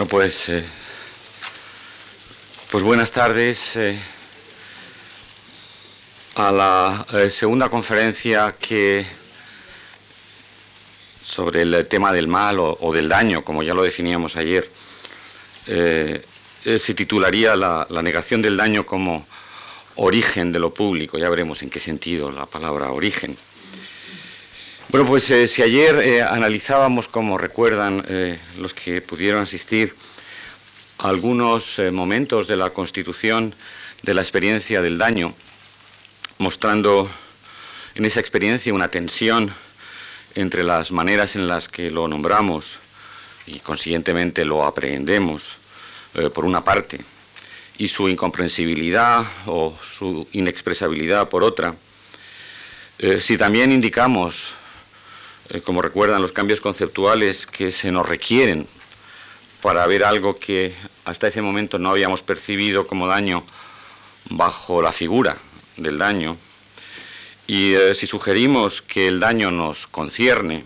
Bueno, pues, eh, pues buenas tardes eh, a la eh, segunda conferencia que sobre el tema del mal o, del daño, como ya lo definíamos ayer, se titularía la, la, negación del daño como origen de lo público. Ya veremos en qué sentido la palabra origen. Bueno, pues eh, si ayer eh, analizábamos, como recuerdan eh, los que pudieron asistir, algunos momentos de la constitución de la experiencia del daño, mostrando en esa experiencia una tensión entre las maneras en las que lo nombramos y consiguientemente lo aprehendemos, por una parte, y su incomprensibilidad o su inexpresabilidad por otra, si también indicamos eh, como recuerdan, los cambios conceptuales que se nos requieren para ver algo que hasta ese momento no habíamos percibido como daño bajo la figura del daño. Y eh, si sugerimos que el daño nos concierne,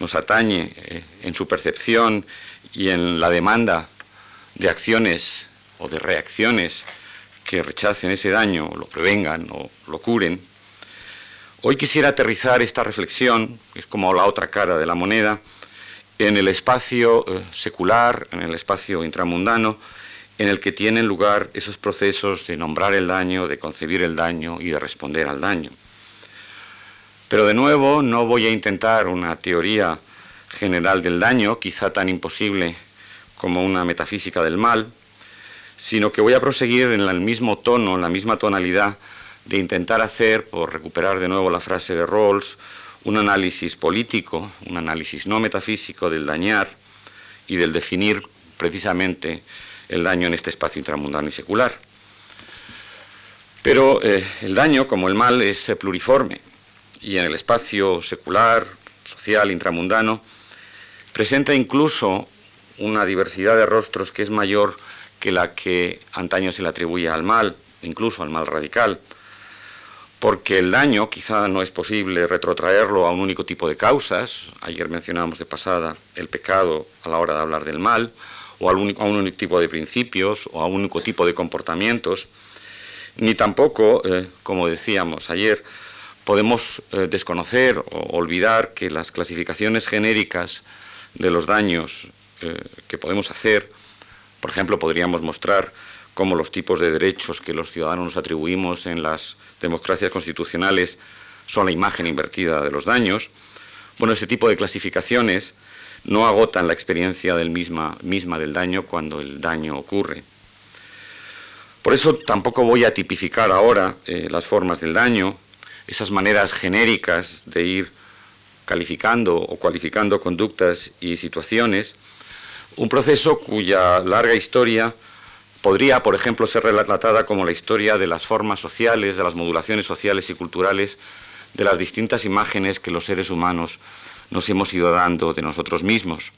nos atañe eh, en su percepción y en la demanda de acciones o de reacciones que rechacen ese daño, lo prevengan o lo curen, Hoy quisiera aterrizar esta reflexión, que es como la otra cara de la moneda, en el espacio eh, secular, en el espacio intramundano, en el que tienen lugar esos procesos de nombrar el daño, de concebir el daño y de responder al daño. Pero de nuevo no voy a intentar una teoría general del daño, quizá tan imposible como una metafísica del mal, sino que voy a proseguir en el mismo tono, en la misma tonalidad de intentar hacer, por recuperar de nuevo la frase de Rawls, un análisis político, un análisis no metafísico del dañar y del definir precisamente el daño en este espacio intramundano y secular. Pero eh, el daño, como el mal, es eh, pluriforme y en el espacio secular, social, intramundano, presenta incluso una diversidad de rostros que es mayor que la que antaño se le atribuía al mal, incluso al mal radical porque el daño quizá no es posible retrotraerlo a un único tipo de causas, ayer mencionábamos de pasada el pecado a la hora de hablar del mal, o a un, único tipo de principios, o a un único tipo de comportamientos, ni tampoco, eh, como decíamos ayer, podemos eh, desconocer o olvidar que las clasificaciones genéricas de los daños eh, que podemos hacer, por ejemplo, podríamos mostrar cómo los tipos de derechos que los ciudadanos nos atribuimos en las democracias constitucionales son la imagen invertida de los daños. Bueno, ese tipo de clasificaciones no agotan la experiencia del misma, misma del daño cuando el daño ocurre. Por eso tampoco voy a tipificar ahora eh, las formas del daño, esas maneras genéricas de ir calificando o cualificando conductas y situaciones, un proceso cuya larga historia Podría, por ejemplo, ser relatada como la historia de las formas sociales, de las modulaciones sociales y culturales, de las distintas imágenes que los seres humanos nos hemos ido dando de nosotros mismos.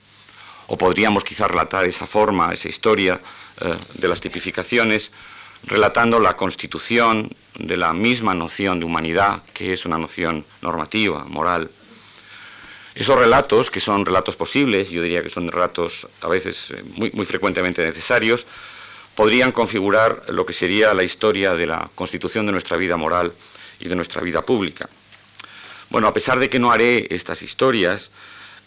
O podríamos quizá relatar esa forma, esa historia eh, de las tipificaciones, relatando la constitución de la misma noción de humanidad, que es una noción normativa, moral. Esos relatos, que son relatos posibles, yo diría que son relatos a veces eh, muy, muy frecuentemente necesarios, podrían configurar lo que sería la historia de la constitución de nuestra vida moral y de nuestra vida pública. Bueno, a pesar de que no haré estas historias,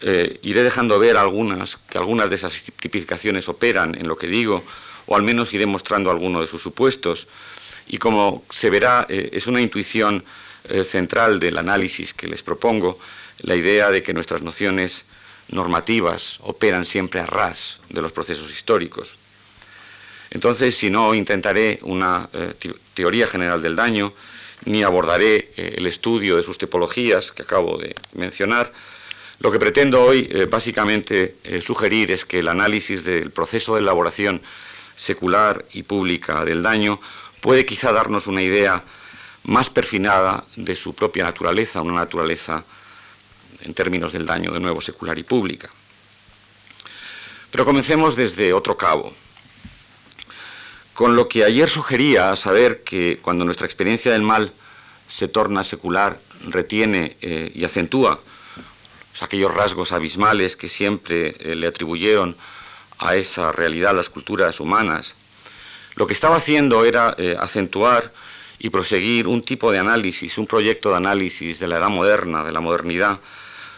eh, iré dejando ver algunas, que algunas de esas tipificaciones operan en lo que digo, o al menos iré mostrando algunos de sus supuestos. Y como se verá, eh, es una intuición eh, central del análisis que les propongo, la idea de que nuestras nociones normativas operan siempre a ras de los procesos históricos. Entonces, si no intentaré una eh, teoría general del daño, ni abordaré eh, el estudio de sus tipologías que acabo de mencionar, lo que pretendo hoy eh, básicamente sugerir es que el análisis del proceso de elaboración secular y pública del daño puede quizá darnos una idea más perfinada de su propia naturaleza, una naturaleza en términos del daño de nuevo secular y pública. Pero comencemos desde otro cabo. Con lo que ayer sugería, a saber que cuando nuestra experiencia del mal se torna secular, retiene eh, y acentúa aquellos rasgos abismales que siempre eh, le atribuyeron a esa realidad las culturas humanas, lo que estaba haciendo era eh, acentuar y proseguir un tipo de análisis, un proyecto de análisis de la edad moderna, de la modernidad,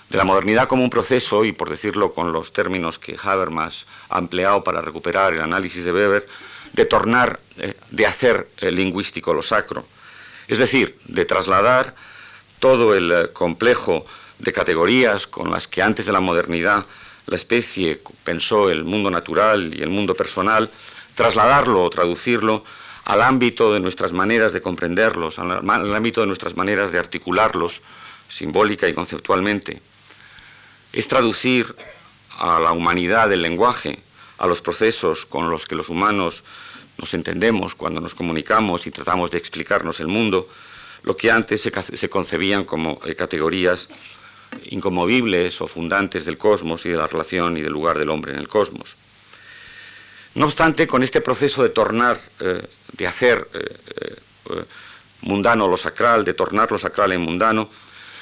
de la modernidad como un proceso, y por decirlo con los términos que Habermas ha empleado para recuperar el análisis de Weber, de tornar, eh, de hacer eh, lingüístico lo sacro. Es decir, de trasladar todo el eh, complejo de categorías con las que antes de la modernidad la especie pensó el mundo natural y el mundo personal, trasladarlo o traducirlo al ámbito de nuestras maneras de comprenderlos, al ámbito de nuestras maneras de articularlos simbólica y conceptualmente. Es traducir a la humanidad del lenguaje, a los procesos con los que los humanos nos entendemos cuando nos comunicamos y tratamos de explicarnos el mundo, lo que antes se, concebían como eh, categorías incomovibles o fundantes del cosmos y de la relación y del lugar del hombre en el cosmos. No obstante, con este proceso de tornar, eh, de hacer eh, mundano lo sacral, de tornar lo sacral en mundano,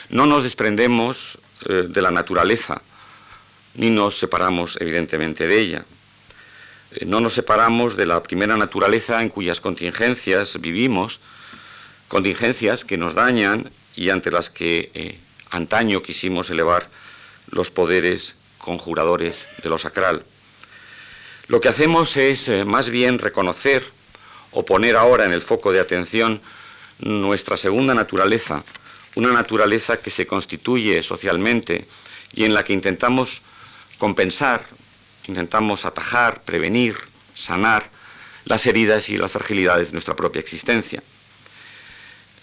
no nos desprendemos de la naturaleza, ni nos separamos evidentemente de ella. Eh, no nos separamos de la primera naturaleza en cuyas contingencias vivimos, contingencias que nos dañan y ante las que eh, antaño quisimos elevar los poderes conjuradores de lo sacral. Lo que hacemos es eh, más bien reconocer o poner ahora en el foco de atención nuestra segunda naturaleza, una naturaleza que se constituye socialmente y en la que intentamos compensar intentamos atajar, prevenir, sanar las heridas y las fragilidades de nuestra propia existencia.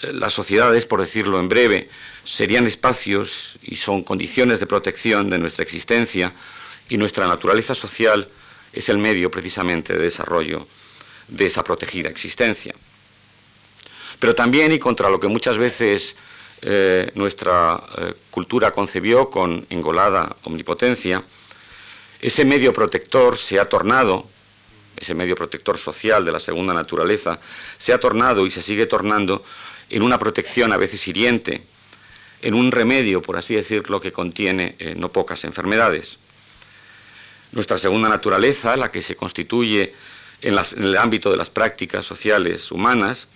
Eh, las sociedades, por decirlo en breve, serían espacios y son condiciones de protección de nuestra existencia y nuestra naturaleza social es el medio precisamente de desarrollo de esa protegida existencia. Pero también y contra lo que muchas veces eh, nuestra eh, cultura concebió con engolada omnipotencia, ese medio protector se ha tornado, ese medio protector social de la segunda naturaleza, se ha tornado y se sigue tornando en una protección a veces hiriente, en un remedio, por así decirlo, que contiene eh, no pocas enfermedades. Nuestra segunda naturaleza, la que se constituye en, en, el ámbito de las prácticas sociales humanas,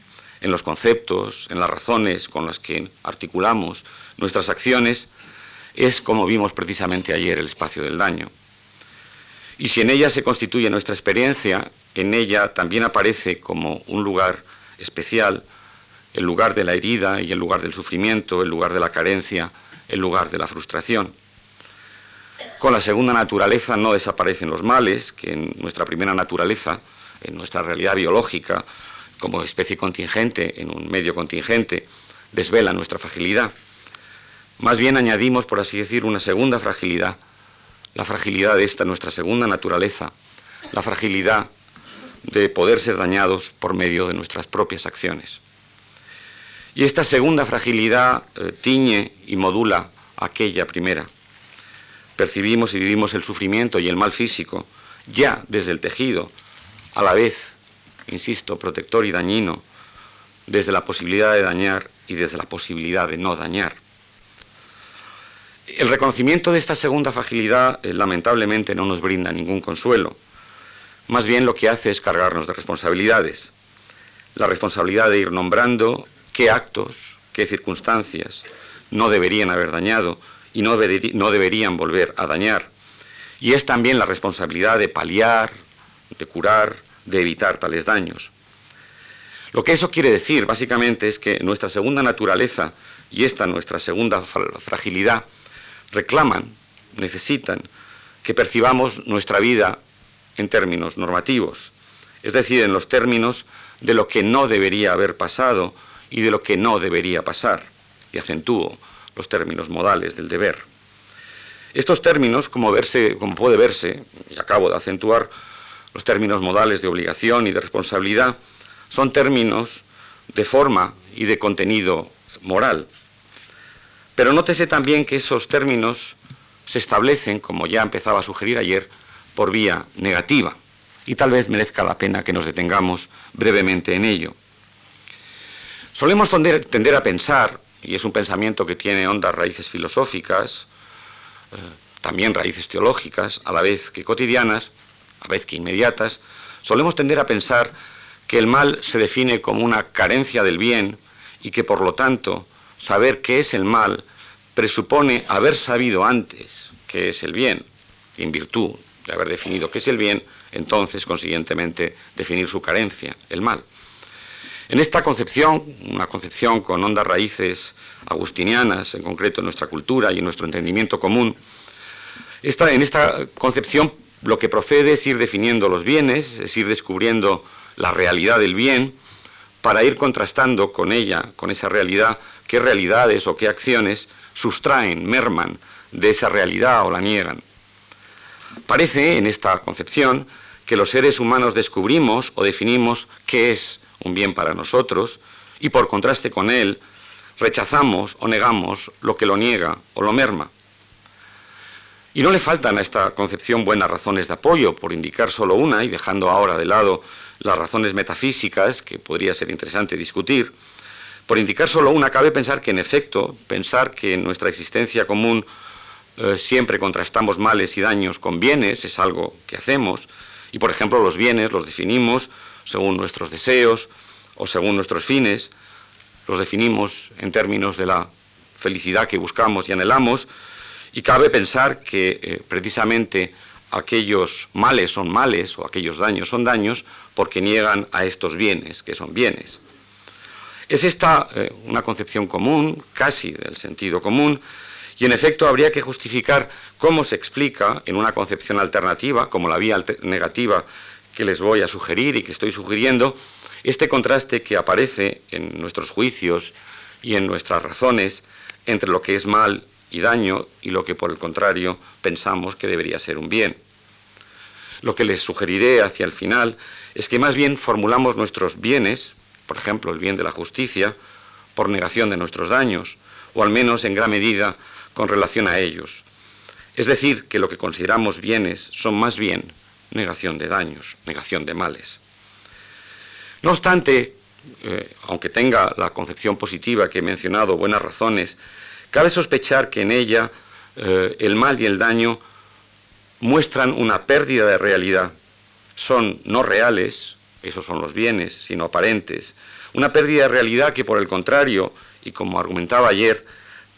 en los conceptos, en las razones con las que articulamos nuestras acciones, es, como vimos precisamente ayer, el espacio del daño. Y si en ella se constituye nuestra experiencia, en ella también aparece como un lugar especial el lugar de la herida y el lugar del sufrimiento, el lugar de la carencia, el lugar de la frustración. Con la segunda naturaleza no desaparecen los males, que en nuestra primera naturaleza, en nuestra realidad biológica, como especie contingente, en un medio contingente, desvela nuestra fragilidad. Más bien añadimos, por así decir, una segunda fragilidad la fragilidad de esta nuestra segunda naturaleza, la fragilidad de poder ser dañados por medio de nuestras propias acciones. Y esta segunda fragilidad eh, tiñe y modula aquella primera. Percibimos y vivimos el sufrimiento y el mal físico ya desde el tejido, a la vez, insisto, protector y dañino, desde la posibilidad de dañar y desde la posibilidad de no dañar. El reconocimiento de esta segunda fragilidad eh, lamentablemente no nos brinda ningún consuelo. Más bien lo que hace es cargarnos de responsabilidades. La responsabilidad de ir nombrando qué actos, qué circunstancias no deberían haber dañado y no, no deberían volver a dañar. Y es también la responsabilidad de paliar, de curar, de evitar tales daños. Lo que eso quiere decir básicamente es que nuestra segunda naturaleza y esta nuestra segunda fragilidad reclaman, necesitan que percibamos nuestra vida en términos normativos, es decir, en los términos de lo que no debería haber pasado y de lo que no debería pasar, y acentúo los términos modales del deber. Estos términos, como, verse, como puede verse, y acabo de acentuar, los términos modales de obligación y de responsabilidad, son términos de forma y de contenido moral, pero nótese también que esos términos se establecen, como ya empezaba a sugerir ayer, por vía negativa. Y tal vez merezca la pena que nos detengamos brevemente en ello. Solemos tender, a pensar, y es un pensamiento que tiene hondas raíces filosóficas, eh, también raíces teológicas, a la vez que cotidianas, a vez que inmediatas, solemos tender a pensar que el mal se define como una carencia del bien y que por lo tanto saber qué es el mal presupone haber sabido antes qué es el bien, en virtud de haber definido qué es el bien, entonces, consiguientemente, definir su carencia, el mal. En esta concepción, una concepción con hondas raíces agustinianas, en concreto en nuestra cultura y en nuestro entendimiento común, en esta concepción lo que procede es ir definiendo los bienes, es ir descubriendo la realidad del bien, para ir contrastando con ella, con esa realidad, qué realidades o qué acciones sustraen, merman de esa realidad o la niegan. Parece, en esta concepción, que los seres humanos descubrimos o definimos qué es un bien para nosotros y por contraste con él rechazamos o negamos lo que lo niega o lo merma. Y no le faltan a esta concepción buenas razones de apoyo, por indicar solo una y dejando ahora de lado las razones metafísicas, que podría ser interesante discutir, por indicar solo una, cabe pensar que en efecto, pensar que en nuestra existencia común eh, siempre contrastamos males y daños con bienes es algo que hacemos, y por ejemplo los bienes los definimos según nuestros deseos o según nuestros fines, los definimos en términos de la felicidad que buscamos y anhelamos, y cabe pensar que eh, precisamente aquellos males son males o aquellos daños son daños porque niegan a estos bienes, que son bienes. Es esta eh, una concepción común, casi del sentido común, y en efecto habría que justificar cómo se explica en una concepción alternativa, como la vía negativa que les voy a sugerir y que estoy sugiriendo, este contraste que aparece en nuestros juicios y en nuestras razones entre lo que es mal y daño y lo que por el contrario pensamos que debería ser un bien. Lo que les sugeriré hacia el final es que más bien formulamos nuestros bienes, por ejemplo el bien de la justicia, por negación de nuestros daños, o al menos en gran medida con relación a ellos. Es decir, que lo que consideramos bienes son más bien negación de daños, negación de males. No obstante, eh, aunque tenga la concepción positiva que he mencionado buenas razones, cabe sospechar que en ella eh, el mal y el daño muestran una pérdida de realidad. Son no reales, esos son los bienes, sino aparentes. Una pérdida de realidad que, por el contrario, y como argumentaba ayer,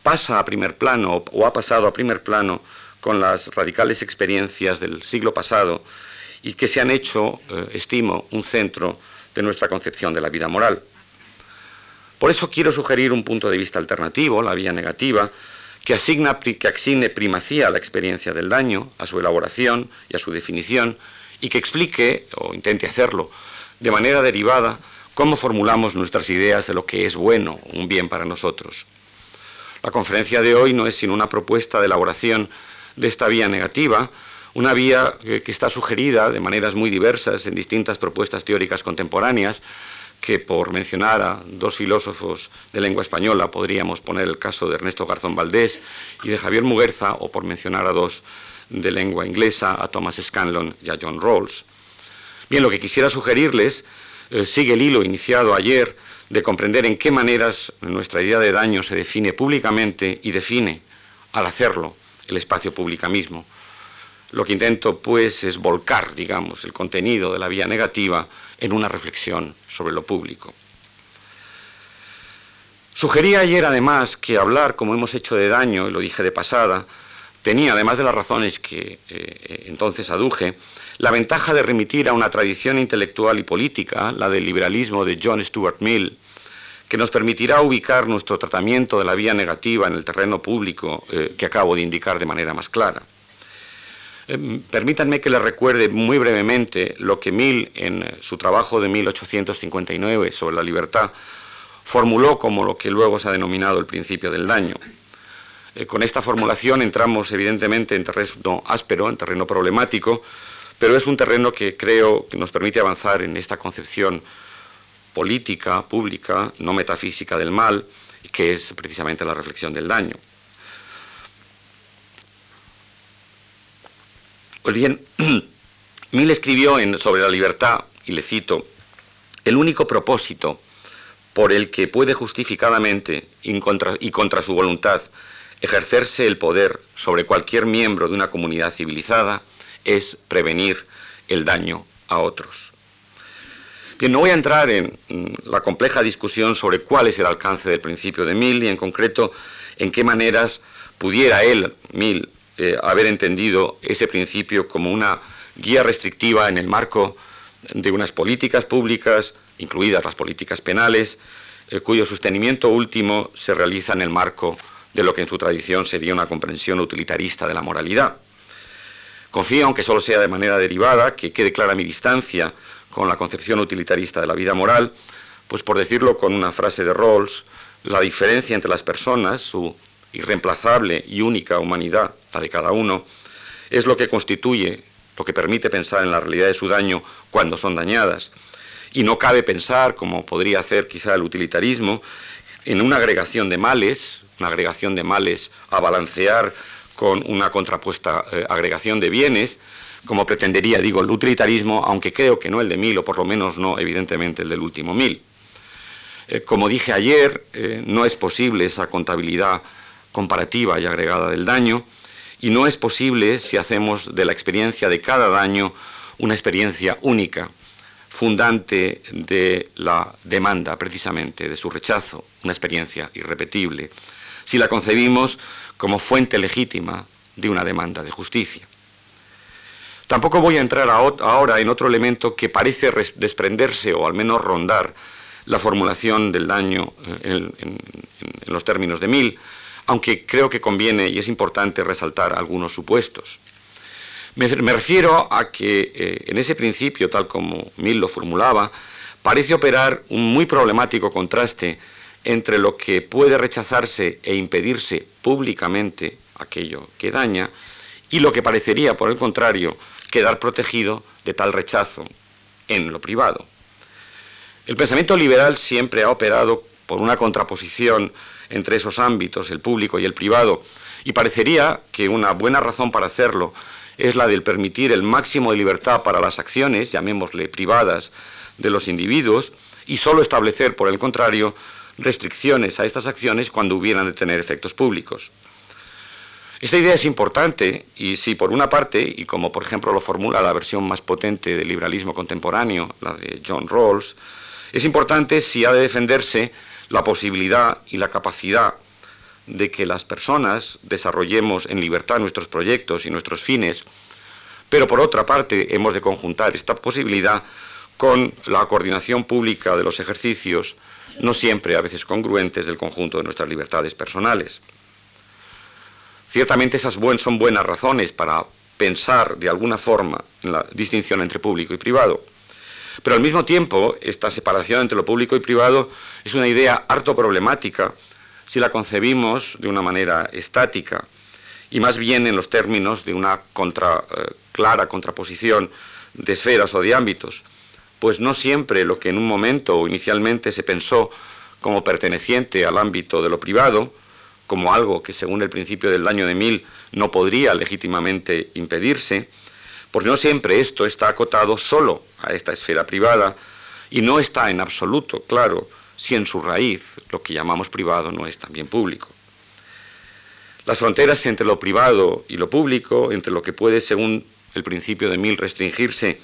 pasa a primer plano o ha pasado a primer plano con las radicales experiencias del siglo pasado y que se han hecho, eh, estimo, un centro de nuestra concepción de la vida moral. Por eso quiero sugerir un punto de vista alternativo, la vía negativa, que, asigna, que asigne primacía a la experiencia del daño, a su elaboración y a su definición, y que explique, o intente hacerlo, de manera derivada, cómo formulamos nuestras ideas de lo que es bueno, un bien para nosotros. La conferencia de hoy no es sino una propuesta de elaboración de esta vía negativa, una vía que, está sugerida de maneras muy diversas en distintas propuestas teóricas contemporáneas, que por mencionar a dos filósofos de lengua española podríamos poner el caso de Ernesto Garzón Valdés y de Javier Muguerza, o por mencionar a dos de lengua inglesa, a Thomas Scanlon y a John Rawls. Bien, lo que quisiera sugerirles eh, sigue el hilo iniciado ayer de comprender en qué maneras nuestra idea de daño se define públicamente y define, al hacerlo, el espacio pública mismo. Lo que intento, pues, es volcar, digamos, el contenido de la vía negativa en una reflexión sobre lo público. Sugerí ayer, además, que hablar, como hemos hecho de daño, y lo dije de pasada, tenía, además de las razones que eh, entonces aduje, la ventaja de remitir a una tradición intelectual y política, la del liberalismo de John Stuart Mill, que nos permitirá ubicar nuestro tratamiento de la vía negativa en el terreno público eh, que acabo de indicar de manera más clara. Em, permítanme que les recuerde muy brevemente lo que Mill, en su trabajo de 1859 sobre la libertad, formuló como lo que luego se ha denominado el principio del daño. Eh, con esta formulación entramos evidentemente en terreno áspero, en terreno problemático, pero es un terreno que creo que nos permite avanzar en esta concepción política, pública, no metafísica del mal, que es precisamente la reflexión del daño. Pues bien, Mill escribió sobre la libertad, y le cito, el único propósito por el que puede justificadamente y contra su voluntad ejercerse el poder sobre cualquier miembro de una comunidad civilizada es prevenir el daño a otros. Bien, no voy a entrar en la compleja discusión sobre cuál es el alcance del principio de Mill y en concreto en qué maneras pudiera él, Mill, eh, haber entendido ese principio como una guía restrictiva en el marco de unas políticas públicas, incluidas las políticas penales, eh, cuyo sostenimiento último se realiza en el marco de lo que en su tradición sería una comprensión utilitarista de la moralidad. Confío, aunque solo sea de manera derivada, que quede clara mi distancia con la concepción utilitarista de la vida moral, pues por decirlo con una frase de Rawls, la diferencia entre las personas, su irreemplazable y única humanidad, la de cada uno, es lo que constituye, lo que permite pensar en la realidad de su daño cuando son dañadas. Y no cabe pensar, como podría hacer quizá el utilitarismo, en una agregación de males, una agregación de males a balancear con una contrapuesta eh, agregación de bienes, como pretendería, digo, el utilitarismo, aunque creo que no el de mil, o por lo menos no, evidentemente, el del último mil. Eh, como dije ayer, eh, no es posible esa contabilidad comparativa y agregada del daño, y no es posible si hacemos de la experiencia de cada daño una experiencia única, fundante de la demanda, precisamente, de su rechazo, una experiencia irrepetible, si la concebimos como fuente legítima de una demanda de justicia. Tampoco voy a entrar ahora en otro elemento que parece desprenderse o al menos rondar la formulación del daño eh, en, los términos de Mill, aunque creo que conviene y es importante resaltar algunos supuestos. Me, refiero a que eh, en ese principio, tal como Mill lo formulaba, parece operar un muy problemático contraste entre lo que puede rechazarse e impedirse públicamente aquello que daña y lo que parecería, por el contrario, quedar protegido de tal rechazo en lo privado. El pensamiento liberal siempre ha operado por una contraposición entre esos ámbitos, el público y el privado, y parecería que una buena razón para hacerlo es la del permitir el máximo de libertad para las acciones, llamémosle privadas, de los individuos, y solo establecer, por el contrario, restricciones a estas acciones cuando hubieran de tener efectos públicos. Esta idea es importante y si por una parte, y como por ejemplo lo formula la versión más potente del liberalismo contemporáneo, la de John Rawls, es importante si ha de defenderse la posibilidad y la capacidad de que las personas desarrollemos en libertad nuestros proyectos y nuestros fines, pero por otra parte hemos de conjuntar esta posibilidad con la coordinación pública de los ejercicios, no siempre a veces congruentes, del conjunto de nuestras libertades personales. Ciertamente esas son buenas razones para pensar de alguna forma en la distinción entre público y privado. Pero al mismo tiempo, esta separación entre lo público y privado es una idea harto problemática si la concebimos de una manera estática y más bien en los términos de una eh, clara contraposición de esferas o de ámbitos, pues no siempre lo que en un momento o inicialmente se pensó como perteneciente al ámbito de lo privado, como algo que según el principio del daño de mil no podría legítimamente impedirse, porque no siempre esto está acotado solo a esta esfera privada y no está en absoluto claro si en su raíz lo que llamamos privado no es también público. Las fronteras entre lo privado y lo público, entre lo que puede, según el principio de Mill, restringirse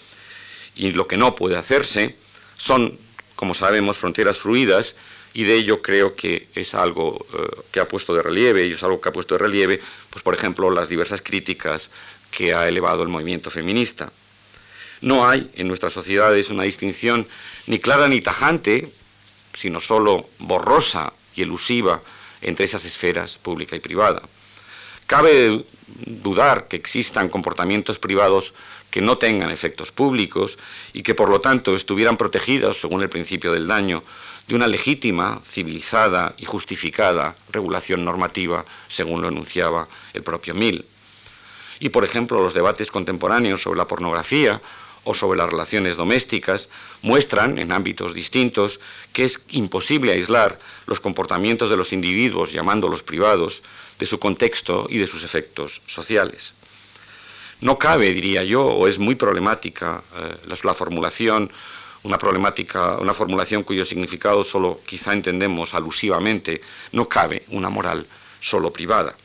y lo que no puede hacerse, son, como sabemos, fronteras fluidas y de ello creo que es algo eh, que ha puesto de relieve, y es algo que ha puesto de relieve, pues por ejemplo, las diversas críticas que ha elevado el movimiento feminista. No hay en nuestras sociedades una distinción ni clara ni tajante, sino solo borrosa y elusiva entre esas esferas pública y privada. Cabe dudar que existan comportamientos privados que no tengan efectos públicos y que por lo tanto estuvieran protegidos, según el principio del daño, de una legítima, civilizada y justificada regulación normativa, según lo enunciaba el propio Mill. Y, por ejemplo, los debates contemporáneos sobre la pornografía o sobre las relaciones domésticas muestran, en ámbitos distintos, que es imposible aislar los comportamientos de los individuos, llamándolos privados, de su contexto y de sus efectos sociales. No cabe, diría yo, o es muy problemática eh, la formulación una problemática, una formulación cuyo significado solo quizá entendemos alusivamente, no cabe una moral solo privada.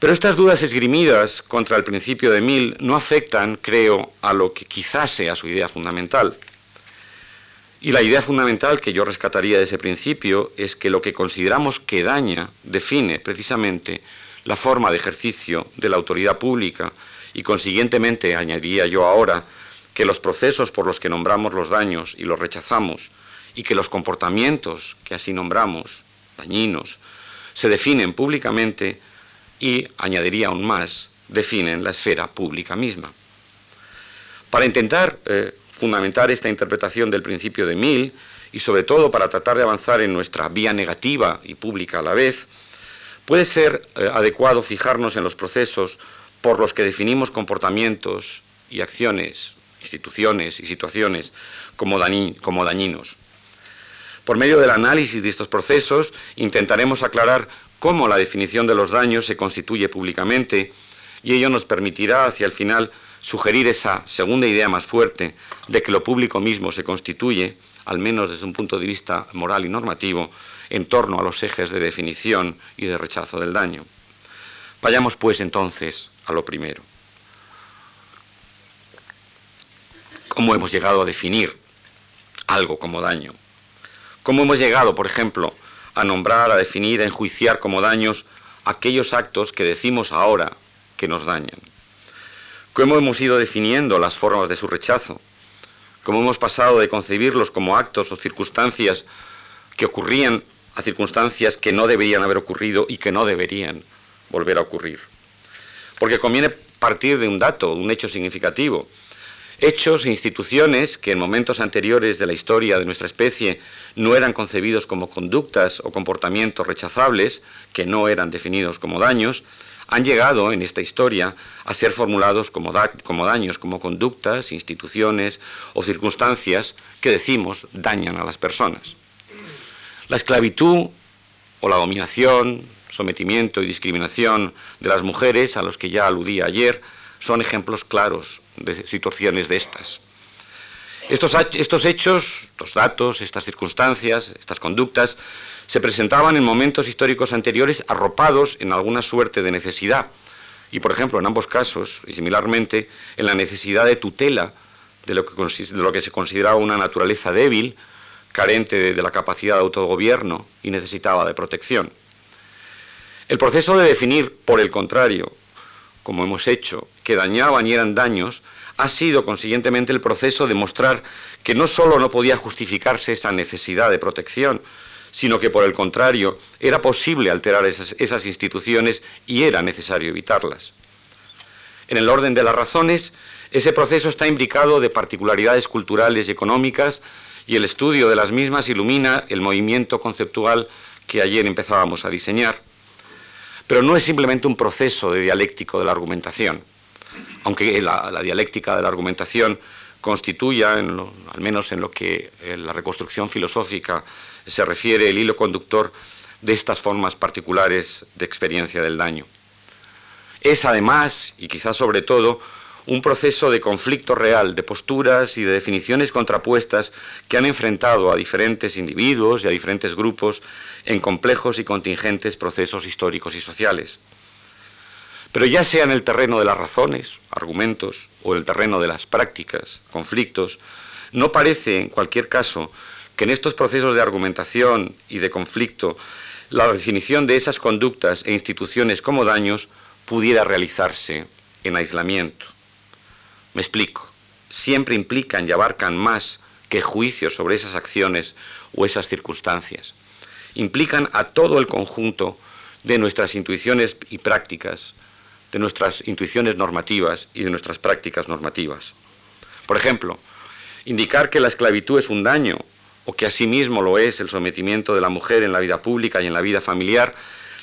Pero estas dudas esgrimidas contra el principio de Mill no afectan, creo, a lo que quizás sea su idea fundamental. Y la idea fundamental que yo rescataría de ese principio es que lo que consideramos que daña define precisamente la forma de ejercicio de la autoridad pública y consiguientemente añadiría yo ahora que los procesos por los que nombramos los daños y los rechazamos y que los comportamientos que así nombramos, dañinos, se definen públicamente y, añadiría aún más, definen la esfera pública misma. Para intentar eh, fundamentar esta interpretación del principio de Mill y sobre todo para tratar de avanzar en nuestra vía negativa y pública a la vez, puede ser eh, adecuado fijarnos en los procesos por los que definimos comportamientos y acciones, instituciones y situaciones como, como dañinos. Por medio del análisis de estos procesos intentaremos aclarar cómo la definición de los daños se constituye públicamente y ello nos permitirá hacia el final sugerir esa segunda idea más fuerte de que lo público mismo se constituye, al menos desde un punto de vista moral y normativo, en torno a los ejes de definición y de rechazo del daño. Vayamos pues entonces a lo primero. ¿Cómo hemos llegado a definir algo como daño? ¿Cómo hemos llegado, por ejemplo, a nombrar, a definir, a enjuiciar como daños aquellos actos que decimos ahora que nos dañan. ¿Cómo hemos ido definiendo las formas de su rechazo? ¿Cómo hemos pasado de concebirlos como actos o circunstancias que ocurrían a circunstancias que no deberían haber ocurrido y que no deberían volver a ocurrir? Porque conviene partir de un dato, un hecho significativo. Hechos e instituciones que en momentos anteriores de la historia de nuestra especie no eran concebidos como conductas o comportamientos rechazables, que no eran definidos como daños, han llegado en esta historia a ser formulados como, daños, como conductas, instituciones o circunstancias que decimos dañan a las personas. La esclavitud o la dominación, sometimiento y discriminación de las mujeres, a los que ya aludí ayer, son ejemplos claros de situaciones de estas. Estos hechos, estos datos, estas circunstancias, estas conductas, se presentaban en momentos históricos anteriores arropados en alguna suerte de necesidad. Y, por ejemplo, en ambos casos, y similarmente, en la necesidad de tutela de lo que, se consideraba una naturaleza débil, carente de, la capacidad de autogobierno y necesitaba de protección. El proceso de definir, por el contrario, como hemos hecho, que dañaban y eran daños, ha sido consiguientemente el proceso de mostrar que no sólo no podía justificarse esa necesidad de protección, sino que por el contrario era posible alterar esas, instituciones y era necesario evitarlas. En el orden de las razones, ese proceso está imbricado de particularidades culturales y económicas y el estudio de las mismas ilumina el movimiento conceptual que ayer empezábamos a diseñar. Pero no es simplemente un proceso de dialéctico de la argumentación aunque la, dialéctica de la argumentación constituya, al menos en lo que la reconstrucción filosófica se refiere, el hilo conductor de estas formas particulares de experiencia del daño. Es además, y quizás sobre todo, un proceso de conflicto real, de posturas y de definiciones contrapuestas que han enfrentado a diferentes individuos y a diferentes grupos en complejos y contingentes procesos históricos y sociales. Pero ya sea en el terreno de las razones, argumentos, o en el terreno de las prácticas, conflictos, no parece, en cualquier caso, que en estos procesos de argumentación y de conflicto la definición de esas conductas e instituciones como daños pudiera realizarse en aislamiento. Me explico. Siempre implican y abarcan más que juicios sobre esas acciones o esas circunstancias. Implican a todo el conjunto de nuestras intuiciones y prácticas, de nuestras intuiciones normativas y de nuestras prácticas normativas. Por ejemplo, indicar que la esclavitud es un daño o que asimismo lo es el sometimiento de la mujer en la vida pública y en la vida familiar,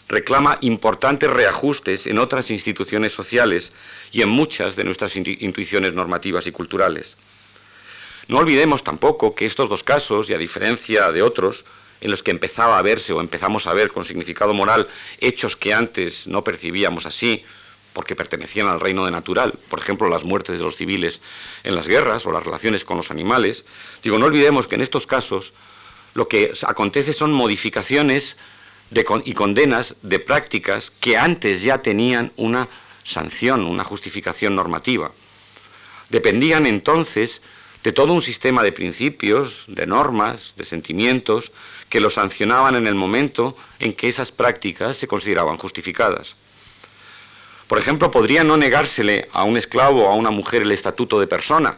reclama importantes reajustes en otras instituciones sociales y en muchas de nuestras intuiciones normativas y culturales. No olvidemos tampoco que estos dos casos, y a diferencia de otros, en los que empezaba a verse o empezamos a ver con significado moral hechos que antes no percibíamos así, porque pertenecían al reino de natural, por ejemplo, las muertes de los civiles en las guerras o las relaciones con los animales. Digo, no olvidemos que en estos casos lo que acontece son modificaciones y condenas de prácticas que antes ya tenían una sanción, una justificación normativa. Dependían entonces de todo un sistema de principios, de normas, de sentimientos, que los sancionaban en el momento en que esas prácticas se consideraban justificadas. Por ejemplo, podría no negársele a un esclavo o a una mujer el estatuto de persona,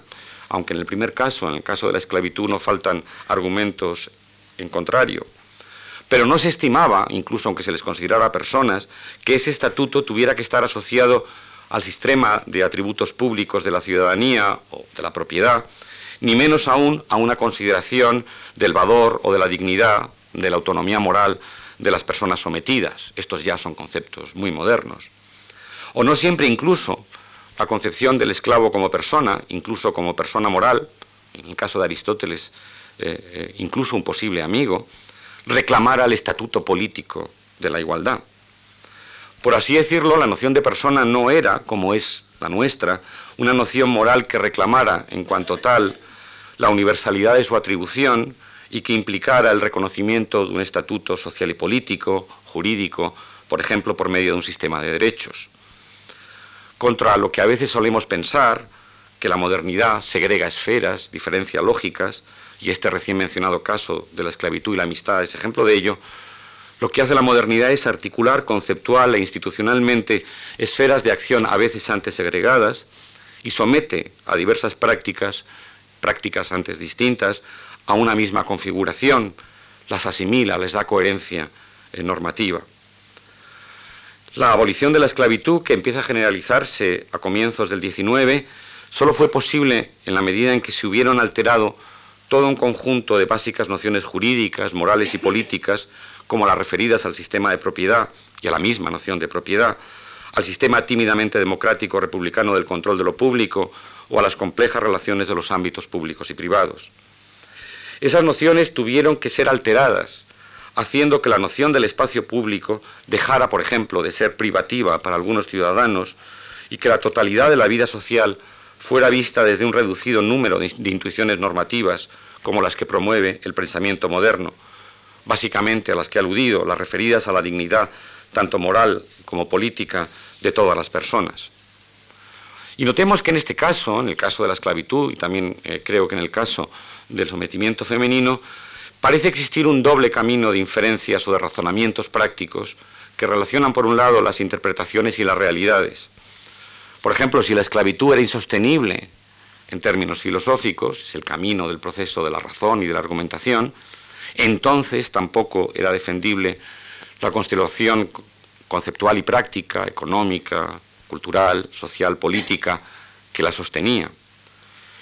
aunque en el primer caso, en el caso de la esclavitud, no faltan argumentos en contrario. Pero no se estimaba, incluso aunque se les considerara personas, que ese estatuto tuviera que estar asociado al sistema de atributos públicos de la ciudadanía o de la propiedad, ni menos aún a una consideración del valor o de la dignidad, de la autonomía moral de las personas sometidas. Estos ya son conceptos muy modernos. O no siempre incluso la concepción del esclavo como persona, incluso como persona moral, en el caso de Aristóteles, eh, eh, incluso un posible amigo, reclamara el estatuto político de la igualdad. Por así decirlo, la noción de persona no era, como es la nuestra, una noción moral que reclamara, en cuanto tal, la universalidad de su atribución y que implicara el reconocimiento de un estatuto social y político, jurídico, por ejemplo, por medio de un sistema de derechos. Contra lo que a veces solemos pensar, que la modernidad segrega esferas, diferencia lógicas, y este recién mencionado caso de la esclavitud y la amistad es ejemplo de ello, lo que hace la modernidad es articular conceptual e institucionalmente esferas de acción a veces antes segregadas y somete a diversas prácticas prácticas antes distintas, a una misma configuración, las asimila, les da coherencia normativa. La abolición de la esclavitud, que empieza a generalizarse a comienzos del XIX, solo fue posible en la medida en que se hubieron alterado todo un conjunto de básicas nociones jurídicas, morales y políticas, como las referidas al sistema de propiedad y a la misma noción de propiedad, al sistema tímidamente democrático republicano del control de lo público o a las complejas relaciones de los ámbitos públicos y privados. Esas nociones tuvieron que ser alteradas, haciendo que la noción del espacio público dejara, por ejemplo, de ser privativa para algunos ciudadanos y que la totalidad de la vida social fuera vista desde un reducido número de, intuiciones normativas, como las que promueve el pensamiento moderno, básicamente a las que he aludido, las referidas a la dignidad, tanto moral como política, de todas las personas. Y notemos que en este caso, en el caso de la esclavitud y también eh, creo que en el caso del sometimiento femenino, parece existir un doble camino de inferencias o de razonamientos prácticos que relacionan por un lado las interpretaciones y las realidades. Por ejemplo, si la esclavitud era insostenible en términos filosóficos, es el camino del proceso de la razón y de la argumentación, entonces tampoco era defendible la constelación conceptual y práctica, económica, cultural, social, política, que la sostenía.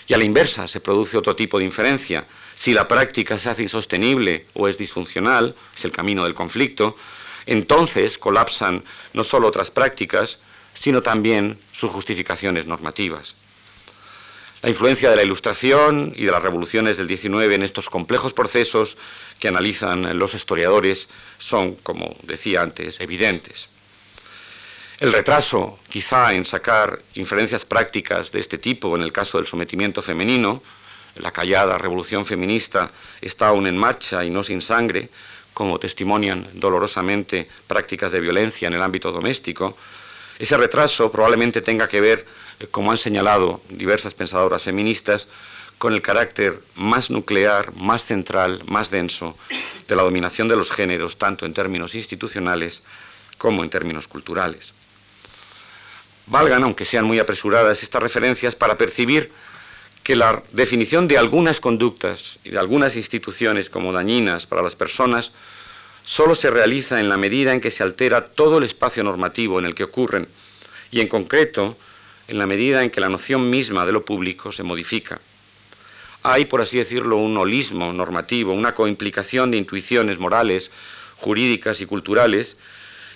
Y a la inversa se produce otro tipo de inferencia. Si la práctica se hace insostenible o es disfuncional, es el camino del conflicto, entonces colapsan no solo otras prácticas, sino también sus justificaciones normativas. La influencia de la Ilustración y de las revoluciones del XIX en estos complejos procesos que analizan los historiadores son, como decía antes, evidentes. El retraso, quizá, en sacar inferencias prácticas de este tipo, en el caso del sometimiento femenino, la callada revolución feminista está aún en marcha y no sin sangre, como testimonian dolorosamente prácticas de violencia en el ámbito doméstico, ese retraso probablemente tenga que ver, eh, como han señalado diversas pensadoras feministas, con el carácter más nuclear, más central, más denso de la dominación de los géneros, tanto en términos institucionales como en términos culturales. Valgan, aunque sean muy apresuradas, estas referencias para percibir que la definición de algunas conductas y de algunas instituciones como dañinas para las personas solo se realiza en la medida en que se altera todo el espacio normativo en el que ocurren y en concreto en la medida en que la noción misma de lo público se modifica. Hay, por así decirlo, un holismo normativo, una coimplicación de intuiciones morales, jurídicas y culturales,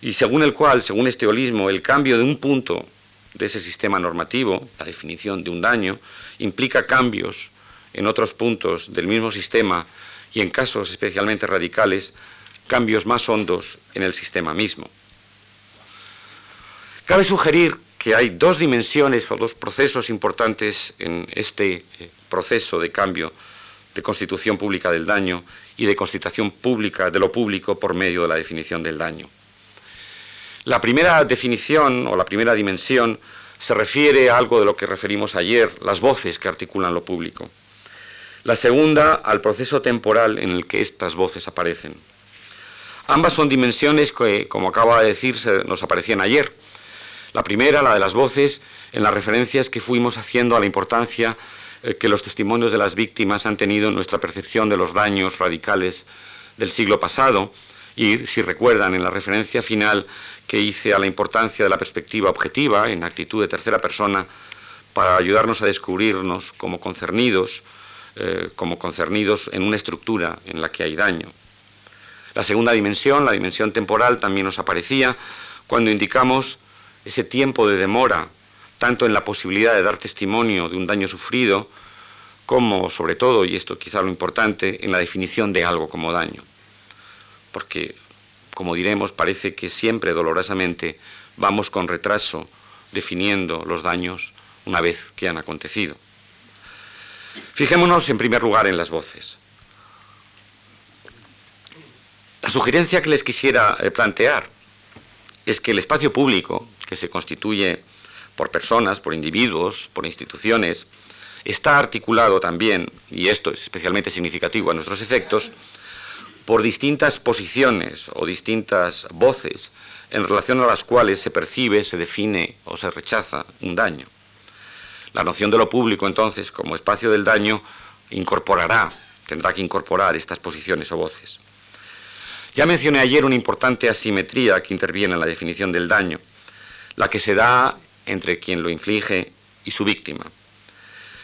y según el cual, según este holismo, el cambio de un punto de ese sistema normativo, la definición de un daño, implica cambios en otros puntos del mismo sistema y en casos especialmente radicales, cambios más hondos en el sistema mismo. Cabe sugerir que hay dos dimensiones o dos procesos importantes en este eh, proceso de cambio de constitución pública del daño y de constitución pública de lo público por medio de la definición del daño. La primera definición o la primera dimensión se refiere a algo de lo que referimos ayer, las voces que articulan lo público. La segunda al proceso temporal en el que estas voces aparecen. Ambas son dimensiones que, como acaba de decir, nos aparecían ayer. La primera, la de las voces, en las referencias que fuimos haciendo a la importancia eh, que los testimonios de las víctimas han tenido en nuestra percepción de los daños radicales del siglo pasado y, si recuerdan, en la referencia final que hice a la importancia de la perspectiva objetiva en actitud de tercera persona para ayudarnos a descubrirnos como concernidos, eh, como concernidos en una estructura en la que hay daño. La segunda dimensión, la dimensión temporal, también nos aparecía cuando indicamos ese tiempo de demora tanto en la posibilidad de dar testimonio de un daño sufrido, como, sobre todo, y esto quizá lo importante, en la definición de algo como daño. Porque, como diremos, parece que siempre dolorosamente vamos con retraso definiendo los daños una vez que han acontecido. Fijémonos en primer lugar en las voces. La sugerencia que les quisiera eh, plantear es que el espacio público, que se constituye por personas, por individuos, por instituciones, está articulado también, y esto es especialmente significativo a nuestros efectos, por distintas posiciones o distintas voces en relación a las cuales se percibe, se define o se rechaza un daño. La noción de lo público, entonces, como espacio del daño, incorporará, tendrá que incorporar estas posiciones o voces. Ya mencioné ayer una importante asimetría que interviene en la definición del daño, la que se da entre quien lo inflige y su víctima.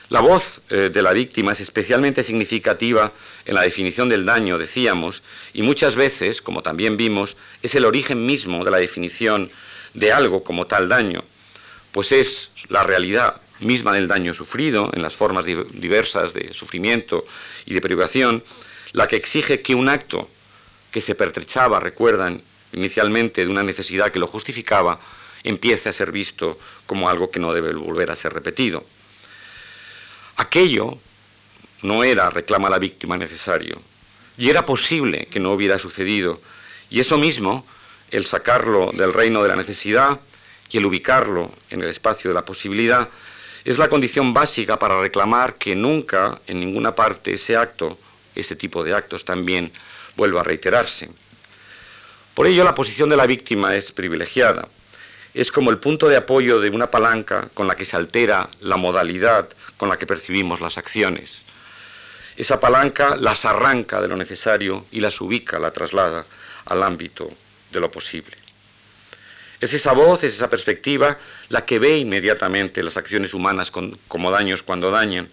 La voz eh, de la víctima es especialmente significativa en la definición del daño, decíamos, y muchas veces, como también vimos, es el origen mismo de la definición de algo como tal daño, pues es la realidad misma del daño sufrido, en las formas diversas de sufrimiento y de privación, la que exige que un acto que se pertrechaba, recuerdan, inicialmente de una necesidad que lo justificaba, empiece a ser visto como algo que no debe volver a ser repetido. Aquello no era, reclama la víctima, necesario, y era posible que no hubiera sucedido, y eso mismo, el sacarlo del reino de la necesidad y el ubicarlo en el espacio de la posibilidad, es la condición básica para reclamar que nunca, en ninguna parte, ese acto, ese tipo de actos también, vuelva a reiterarse. Por ello, la posición de la víctima es privilegiada es como el punto de apoyo de una palanca con la que se altera la modalidad con la que percibimos las acciones. Esa palanca las arranca de lo necesario y las ubica, la traslada al ámbito de lo posible. Es esa voz, es esa perspectiva la que ve inmediatamente las acciones humanas como daños cuando dañan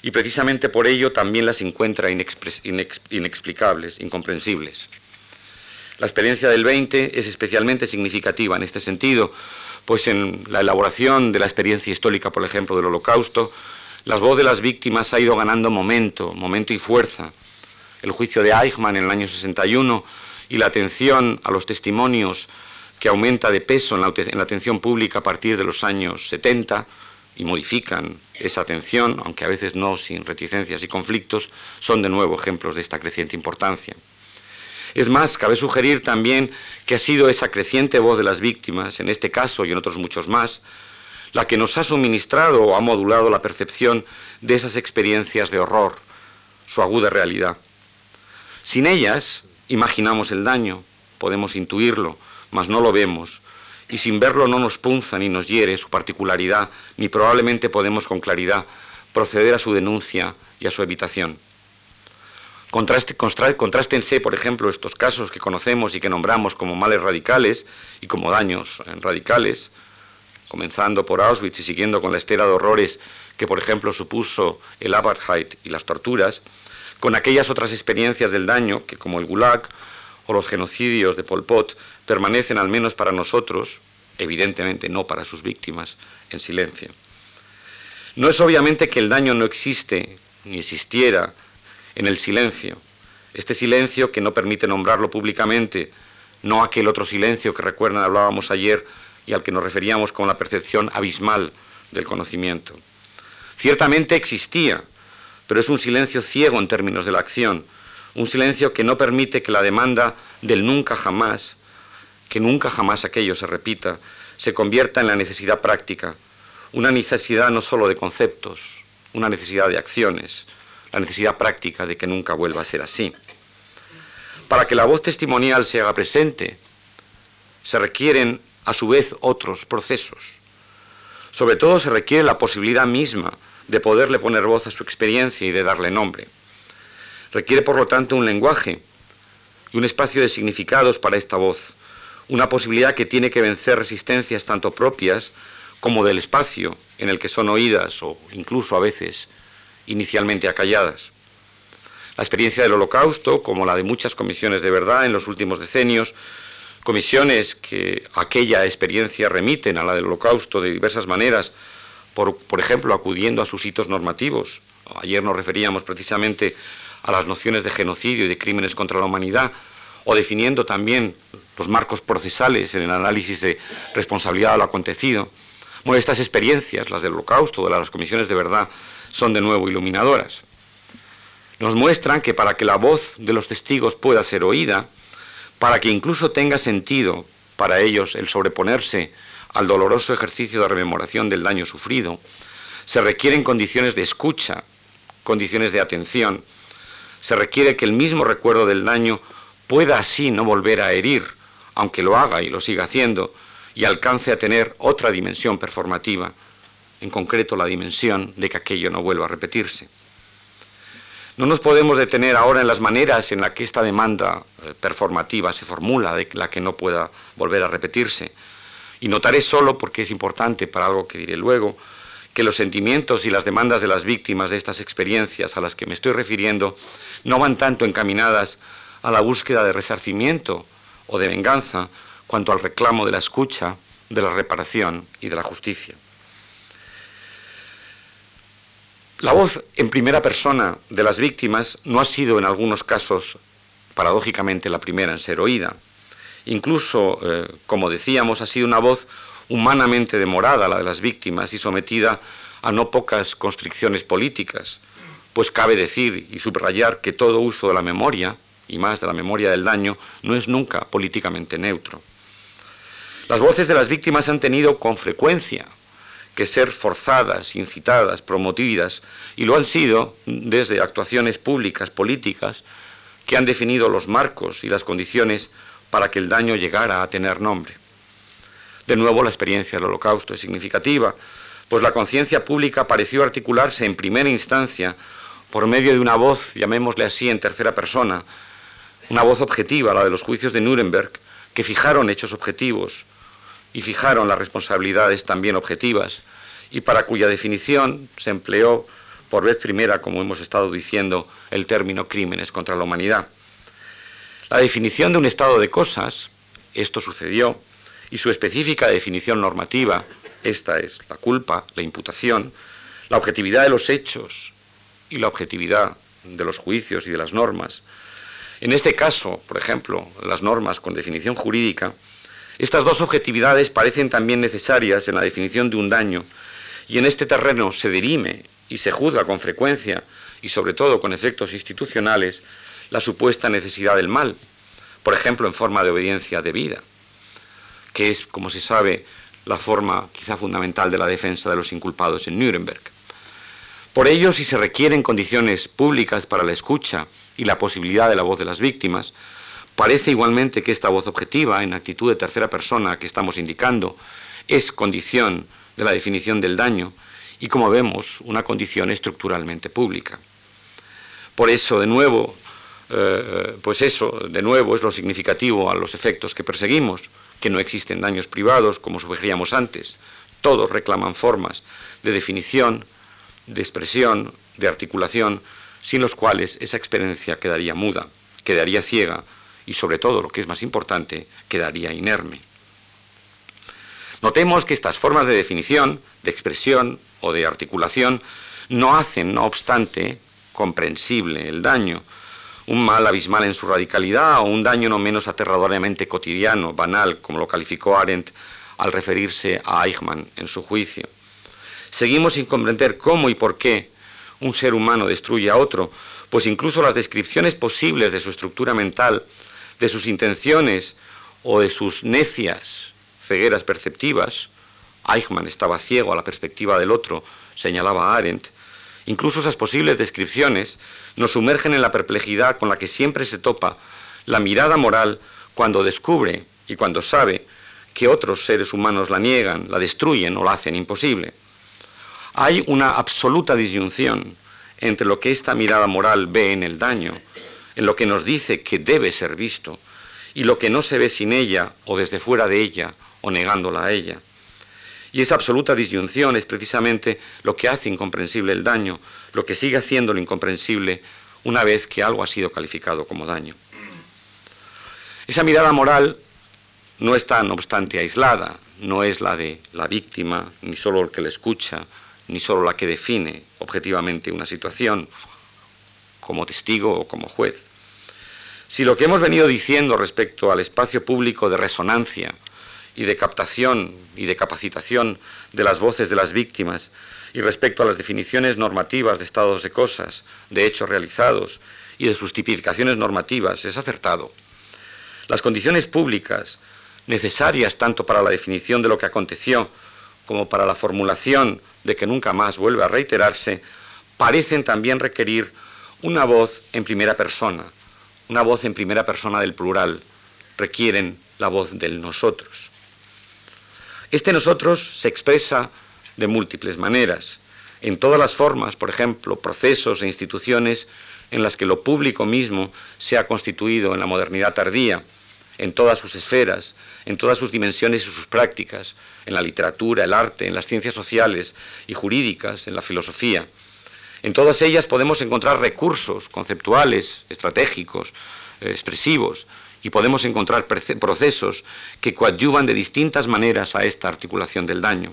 y precisamente por ello también las encuentra inexplicables, incomprensibles. La experiencia del 20 es especialmente significativa en este sentido, pues en la elaboración de la experiencia histórica, por ejemplo, del Holocausto, la voz de las víctimas ha ido ganando momento, momento y fuerza. El juicio de Eichmann en el año 61 y la atención a los testimonios que aumenta de peso en la, en la atención pública a partir de los años 70 y modifican esa atención, aunque a veces no sin reticencias y conflictos, son de nuevo ejemplos de esta creciente importancia. Es más, cabe sugerir también que ha sido esa creciente voz de las víctimas, en este caso y en otros muchos más, la que nos ha suministrado o ha modulado la percepción de esas experiencias de horror, su aguda realidad. Sin ellas, imaginamos el daño, podemos intuirlo, mas no lo vemos, y sin verlo no nos punza ni nos hiere su particularidad, ni probablemente podemos con claridad proceder a su denuncia y a su evitación. Contraste, contrástense, por ejemplo, estos casos que conocemos y que nombramos como males radicales y como daños eh, radicales, comenzando por Auschwitz y siguiendo con la estera de horrores que, por ejemplo, supuso el apartheid y las torturas, con aquellas otras experiencias del daño que, como el Gulag o los genocidios de Pol Pot, permanecen, al menos para nosotros, evidentemente no para sus víctimas, en silencio. No es obviamente que el daño no existe ni existiera en el silencio. Este silencio que no permite nombrarlo públicamente, no aquel otro silencio que recuerdan hablábamos ayer y al que nos referíamos con la percepción abismal del conocimiento. Ciertamente existía, pero es un silencio ciego en términos de la acción, un silencio que no permite que la demanda del nunca jamás, que nunca jamás aquello se repita, se convierta en la necesidad práctica, una necesidad no solo de conceptos, una necesidad de acciones, la necesidad práctica de que nunca vuelva a ser así. Para que la voz testimonial se haga presente, se requieren a su vez otros procesos. Sobre todo se requiere la posibilidad misma de poderle poner voz a su experiencia y de darle nombre. Requiere, por lo tanto, un lenguaje y un espacio de significados para esta voz, una posibilidad que tiene que vencer resistencias tanto propias como del espacio en el que son oídas o incluso a veces inicialmente acalladas. La experiencia del holocausto, como la de muchas comisiones de verdad en los últimos decenios, comisiones que aquella experiencia remiten a la del holocausto de diversas maneras, por, ejemplo, acudiendo a sus hitos normativos. Ayer nos referíamos precisamente a las nociones de genocidio y de crímenes contra la humanidad, o definiendo también los marcos procesales en el análisis de responsabilidad de lo acontecido. Bueno, estas experiencias, las del holocausto, de las comisiones de verdad, son de nuevo iluminadoras. Nos muestran que para que la voz de los testigos pueda ser oída, para que incluso tenga sentido para ellos el sobreponerse al doloroso ejercicio de rememoración del daño sufrido, se requieren condiciones de escucha, condiciones de atención, se requiere que el mismo recuerdo del daño pueda así no volver a herir, aunque lo haga y lo siga haciendo, y alcance a tener otra dimensión performativa, en concreto la dimensión de que aquello no vuelva a repetirse. No nos podemos detener ahora en las maneras en las que esta demanda eh, performativa se formula, de la que no pueda volver a repetirse. Y notaré solo, porque es importante para algo que diré luego, que los sentimientos y las demandas de las víctimas de estas experiencias a las que me estoy refiriendo no van tanto encaminadas a la búsqueda de resarcimiento o de venganza, cuanto al reclamo de la escucha, de la reparación y de la justicia. La voz en primera persona de las víctimas no ha sido en algunos casos, paradójicamente, la primera en ser oída. Incluso, eh, como decíamos, ha sido una voz humanamente demorada la de las víctimas y sometida a no pocas constricciones políticas, pues cabe decir y subrayar que todo uso de la memoria, y más de la memoria del daño, no es nunca políticamente neutro. Las voces de las víctimas han tenido con frecuencia que ser forzadas, incitadas, promovidas, y lo han sido desde actuaciones públicas, políticas, que han definido los marcos y las condiciones para que el daño llegara a tener nombre. De nuevo, la experiencia del holocausto es significativa, pues la conciencia pública pareció articularse en primera instancia por medio de una voz, llamémosle así, en tercera persona, una voz objetiva, la de los juicios de Nuremberg, que fijaron hechos objetivos, y fijaron las responsabilidades también objetivas y para cuya definición se empleó por vez primera, como hemos estado diciendo, el término crímenes contra la humanidad. La definición de un estado de cosas, esto sucedió, y su específica definición normativa, esta es la culpa, la imputación, la objetividad de los hechos y la objetividad de los juicios y de las normas. En este caso, por ejemplo, las normas con definición jurídica, estas dos objetividades parecen también necesarias en la definición de un daño y en este terreno se dirime y se juzga con frecuencia y sobre todo con efectos institucionales la supuesta necesidad del mal, por ejemplo en forma de obediencia debida, que es, como se sabe, la forma quizá fundamental de la defensa de los inculpados en Nuremberg. Por ello, si se requieren condiciones públicas para la escucha y la posibilidad de la voz de las víctimas, Parece igualmente que esta voz objetiva, en actitud de tercera persona que estamos indicando, es condición de la definición del daño y, como vemos, una condición estructuralmente pública. Por eso, de nuevo, eh, pues eso, de nuevo, es lo significativo a los efectos que perseguimos, que no existen daños privados, como sugeríamos antes. Todos reclaman formas de definición, de expresión, de articulación, sin los cuales esa experiencia quedaría muda, quedaría ciega y sobre todo, lo que es más importante, quedaría inerme. Notemos que estas formas de definición, de expresión o de articulación no hacen, no obstante, comprensible el daño, un mal abismal en su radicalidad o un daño no menos aterradoramente cotidiano, banal, como lo calificó Arendt al referirse a Eichmann en su juicio. Seguimos sin comprender cómo y por qué un ser humano destruye a otro, pues incluso las descripciones posibles de su estructura mental, de sus intenciones o de sus necias cegueras perceptivas, Eichmann estaba ciego a la perspectiva del otro, señalaba Arendt, incluso esas posibles descripciones nos sumergen en la perplejidad con la que siempre se topa la mirada moral cuando descubre y cuando sabe que otros seres humanos la niegan, la destruyen o la hacen imposible. Hay una absoluta disyunción entre lo que esta mirada moral ve en el daño, en lo que nos dice que debe ser visto, y lo que no se ve sin ella o desde fuera de ella o negándola a ella. Y esa absoluta disyunción es precisamente lo que hace incomprensible el daño, lo que sigue haciéndolo incomprensible una vez que algo ha sido calificado como daño. Esa mirada moral no está, no obstante, aislada, no es la de la víctima, ni solo el que le escucha, ni solo la que define objetivamente una situación como testigo o como juez. Si lo que hemos venido diciendo respecto al espacio público de resonancia y de captación y de capacitación de las voces de las víctimas y respecto a las definiciones normativas de estados de cosas, de hechos realizados y de sus tipificaciones normativas es acertado. Las condiciones públicas necesarias tanto para la definición de lo que aconteció como para la formulación de que nunca más vuelve a reiterarse, parecen también requerir una voz en primera persona, una voz en primera persona del plural, requieren la voz del nosotros. Este nosotros se expresa de múltiples maneras, en todas las formas, por ejemplo, procesos e instituciones en las que lo público mismo se ha constituido en la modernidad tardía, en todas sus esferas, en todas sus dimensiones y sus prácticas, en la literatura, el arte, en las ciencias sociales y jurídicas, en la filosofía. En todas ellas podemos encontrar recursos conceptuales, estratégicos, eh, expresivos, y podemos encontrar procesos que coadyuvan de distintas maneras a esta articulación del daño.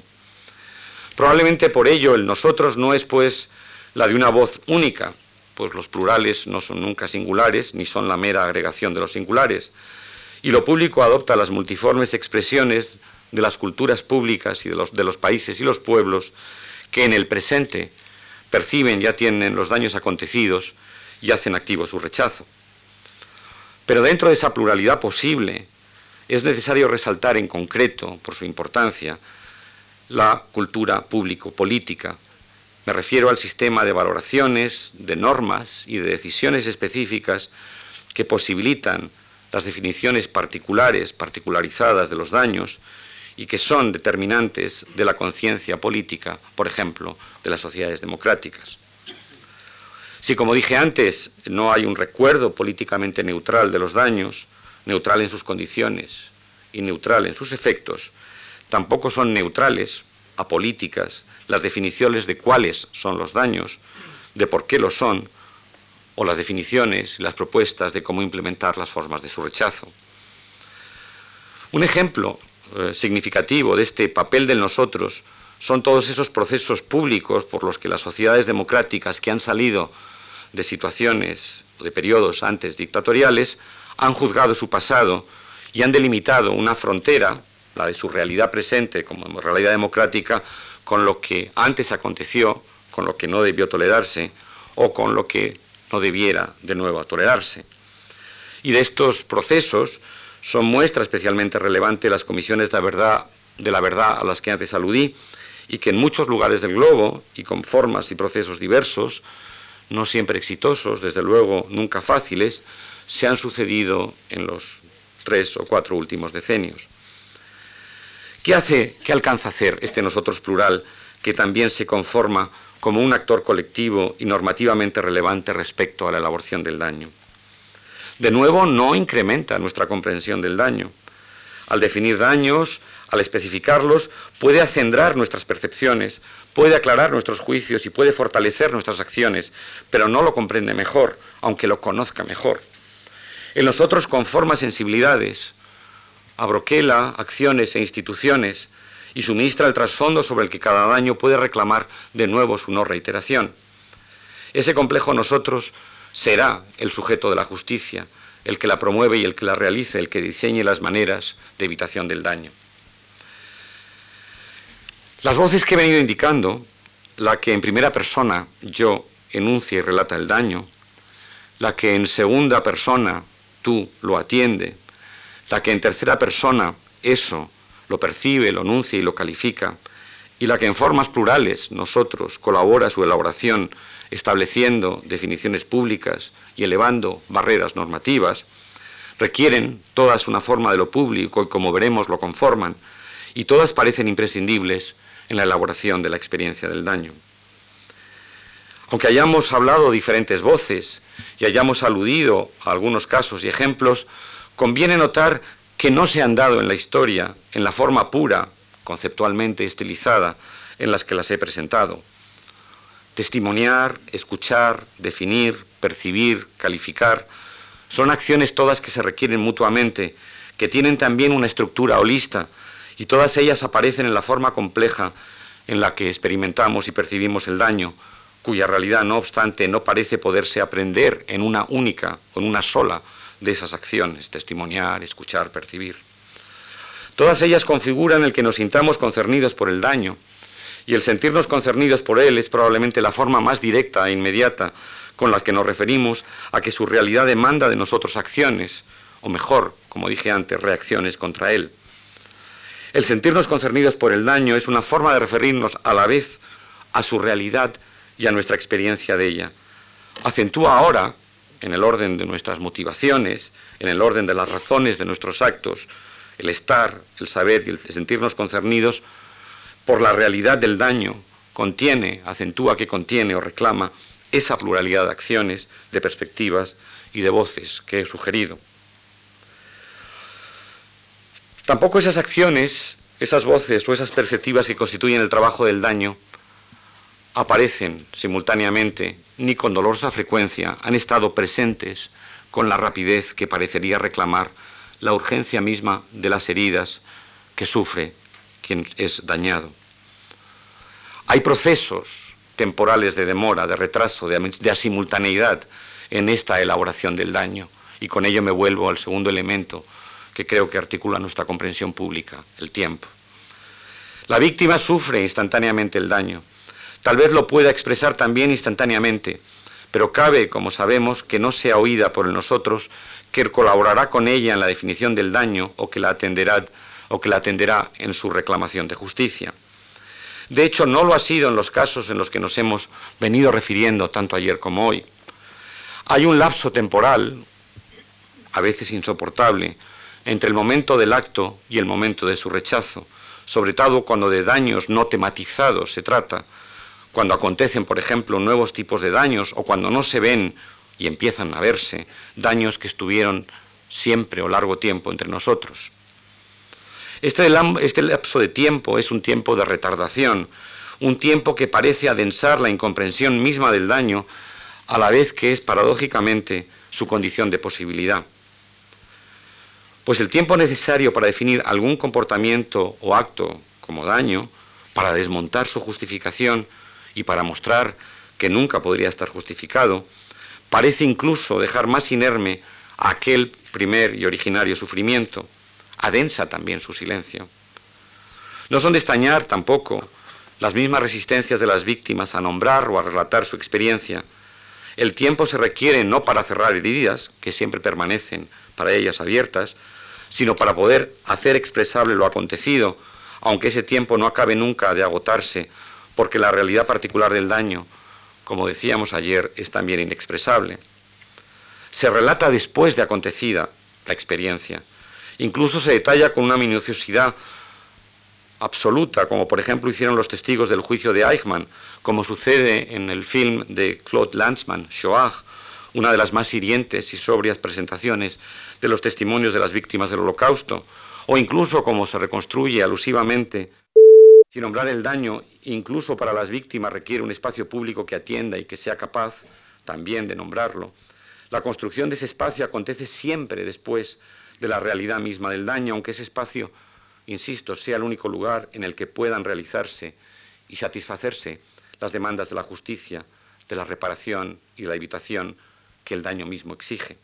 Probablemente por ello el nosotros no es pues la de una voz única, pues los plurales no son nunca singulares ni son la mera agregación de los singulares, y lo público adopta las multiformes expresiones de las culturas públicas y de los, de los países y los pueblos que en el presente perciben ya tienen los daños acontecidos y hacen activo su rechazo. Pero dentro de esa pluralidad posible es necesario resaltar en concreto, por su importancia, la cultura público-política. Me refiero al sistema de valoraciones, de normas y de decisiones específicas que posibilitan las definiciones particulares, particularizadas de los daños y que son determinantes de la conciencia política, por ejemplo, de las sociedades democráticas. Si, como dije antes, no hay un recuerdo políticamente neutral de los daños, neutral en sus condiciones y neutral en sus efectos, tampoco son neutrales, apolíticas, las definiciones de cuáles son los daños, de por qué lo son, o las definiciones y las propuestas de cómo implementar las formas de su rechazo. Un ejemplo eh, significativo de este papel del nosotros son todos esos procesos públicos por los que las sociedades democráticas que han salido de situaciones de periodos antes dictatoriales han juzgado su pasado y han delimitado una frontera, la de su realidad presente como realidad democrática, con lo que antes aconteció, con lo que no debió tolerarse o con lo que no debiera de nuevo tolerarse. Y de estos procesos son muestra especialmente relevante las comisiones de la verdad, a las que antes aludí y que en muchos lugares del globo y con formas y procesos diversos, no siempre exitosos, desde luego nunca fáciles, se han sucedido en los tres o cuatro últimos decenios. ¿Qué hace, qué alcanza a hacer este nosotros plural que también se conforma como un actor colectivo y normativamente relevante respecto a la elaboración del daño. De nuevo, no incrementa nuestra comprensión del daño. Al definir daños, al especificarlos, puede acendrar nuestras percepciones, puede aclarar nuestros juicios y puede fortalecer nuestras acciones, pero no lo comprende mejor, aunque lo conozca mejor. En nosotros conforma sensibilidades, abroquela acciones e instituciones, y suministra el trasfondo sobre el que cada daño puede reclamar de nuevo su no reiteración. Ese complejo nosotros será el sujeto de la justicia, el que la promueve y el que la realice, el que diseñe las maneras de evitación del daño. Las voces que he venido indicando, la que en primera persona yo enuncia y relata el daño, la que en segunda persona tú lo atiende, la que en tercera persona eso lo percibe, lo enuncia y lo califica, y la que en formas plurales nosotros colabora su elaboración estableciendo definiciones públicas y elevando barreras normativas, requieren todas una forma de lo público y como veremos lo conforman, y todas parecen imprescindibles en la elaboración de la experiencia del daño. Aunque hayamos hablado diferentes voces y hayamos aludido a algunos casos y ejemplos, conviene notar que no se han dado en la historia en la forma pura, conceptualmente estilizada, en las que las he presentado. Testimoniar, escuchar, definir, percibir, calificar, son acciones todas que se requieren mutuamente, que tienen también una estructura holista, y todas ellas aparecen en la forma compleja en la que experimentamos y percibimos el daño, cuya realidad, no obstante, no parece poderse aprender en una única o en una sola de esas acciones, testimoniar, escuchar, percibir. Todas ellas configuran el que nos sintamos concernidos por el daño, y el sentirnos concernidos por él es probablemente la forma más directa e inmediata con la que nos referimos a que su realidad demanda de nosotros acciones, o mejor, como dije antes, reacciones contra él. El sentirnos concernidos por el daño es una forma de referirnos a la vez a su realidad y a nuestra experiencia de ella. Acentúa ahora, en el orden de nuestras motivaciones, en el orden de las razones de nuestros actos, el estar, el saber y el sentirnos concernidos por la realidad del daño, contiene, acentúa que contiene o reclama esa pluralidad de acciones, de perspectivas y de voces que he sugerido. Tampoco esas acciones, esas voces o esas perspectivas que constituyen el trabajo del daño aparecen simultáneamente ni con dolorosa frecuencia han estado presentes con la rapidez que parecería reclamar la urgencia misma de las heridas que sufre quien es dañado. Hay procesos temporales de demora, de retraso, de, de asimultaneidad en esta elaboración del daño. Y con ello me vuelvo al segundo elemento que creo que articula nuestra comprensión pública, el tiempo. La víctima sufre instantáneamente el daño. Tal vez lo pueda expresar también instantáneamente, pero cabe, como sabemos, que no sea oída por nosotros, que colaborará con ella en la definición del daño o que la atenderá o que la atenderá en su reclamación de justicia. De hecho, no lo ha sido en los casos en los que nos hemos venido refiriendo tanto ayer como hoy. Hay un lapso temporal, a veces insoportable, entre el momento del acto y el momento de su rechazo, sobre todo cuando de daños no tematizados se trata, cuando acontecen, por ejemplo, nuevos tipos de daños o cuando no se ven y empiezan a verse daños que estuvieron siempre o largo tiempo entre nosotros. Este, este, lapso de tiempo es un tiempo de retardación, un tiempo que parece adensar la incomprensión misma del daño, a la vez que es paradójicamente su condición de posibilidad. Pues el tiempo necesario para definir algún comportamiento o acto como daño, para desmontar su justificación y para mostrar que nunca podría estar justificado, parece incluso dejar más inerme a aquel primer y originario sufrimiento adensa también su silencio. No son de extrañar tampoco las mismas resistencias de las víctimas a nombrar o a relatar su experiencia. El tiempo se requiere no para cerrar heridas, que siempre permanecen para ellas abiertas, sino para poder hacer expresable lo acontecido, aunque ese tiempo no acabe nunca de agotarse, porque la realidad particular del daño, como decíamos ayer, es también inexpresable. Se relata después de acontecida la experiencia. Incluso se detalla con una minuciosidad absoluta, como por ejemplo hicieron los testigos del juicio de Eichmann, como sucede en el film de Claude Lanzmann, Shoah, una de las más hirientes y sobrias presentaciones de los testimonios de las víctimas del holocausto, o incluso como se reconstruye alusivamente. Sin nombrar el daño, incluso para las víctimas requiere un espacio público que atienda y que sea capaz también de nombrarlo. La construcción de ese espacio acontece siempre después de la realidad misma del daño, aunque ese espacio, insisto, sea el único lugar en el que puedan realizarse y satisfacerse las demandas de la justicia, de la reparación y la evitación que el daño mismo exige.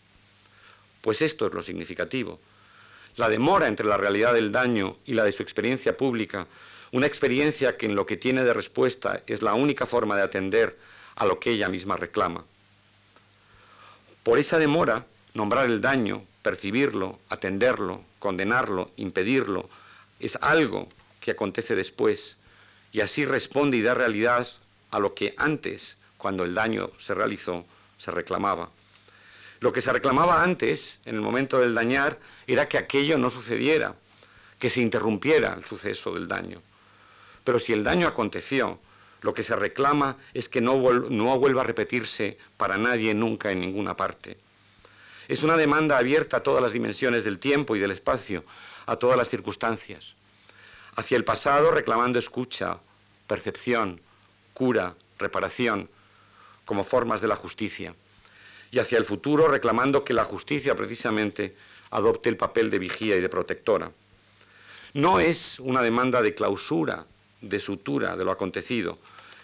Pues esto es lo significativo. La demora entre la realidad del daño y la de su experiencia pública, una experiencia que en lo que tiene de respuesta es la única forma de atender a lo que ella misma reclama. Por esa demora, nombrar el daño, percibirlo, atenderlo, condenarlo, impedirlo, es algo que acontece después y así responde y da realidad a lo que antes, cuando el daño se realizó, se reclamaba. Lo que se reclamaba antes, en el momento del dañar, era que aquello no sucediera, que se interrumpiera el suceso del daño. Pero si el daño aconteció, lo que se reclama es que no, no vuelva a repetirse para nadie nunca en ninguna parte. Es una demanda abierta a todas las dimensiones del tiempo y del espacio, a todas las circunstancias. Hacia el pasado reclamando escucha, percepción, cura, reparación, como formas de la justicia. Y hacia el futuro reclamando que la justicia precisamente adopte el papel de vigía y de protectora. No es una demanda de clausura, de sutura de lo acontecido,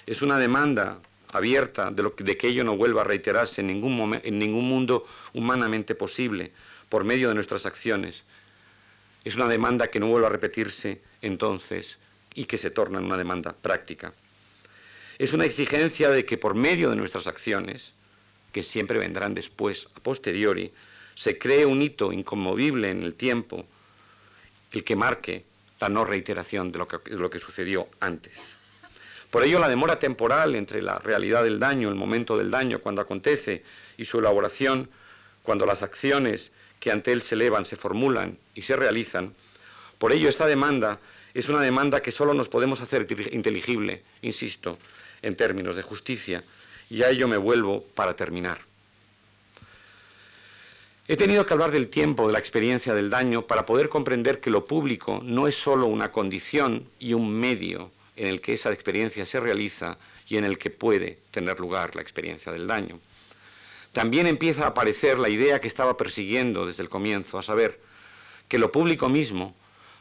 es una demanda abierta de, lo, de que ello no vuelva a reiterarse en ningún, en ningún mundo humanamente posible por medio de nuestras acciones. Es una demanda que no vuelva a repetirse entonces y que se torna en una demanda práctica. Es una exigencia de que por medio de nuestras acciones, que siempre vendrán después, a posteriori, se cree un hito inconmovible en el tiempo, el que marque la no reiteración de lo que, de lo que sucedió antes. Por ello, la demora temporal entre la realidad del daño, el momento del daño, cuando acontece, y su elaboración, cuando las acciones que ante él se elevan se formulan y se realizan, por ello esta demanda es una demanda que solo nos podemos hacer inteligible, insisto, en términos de justicia, y a ello me vuelvo para terminar. He tenido que hablar del tiempo, de la experiencia del daño, para poder comprender que lo público no es solo una condición y un medio en el que esa experiencia se realiza y en el que puede tener lugar la experiencia del daño. También empieza a aparecer la idea que estaba persiguiendo desde el comienzo, a saber, que lo público mismo,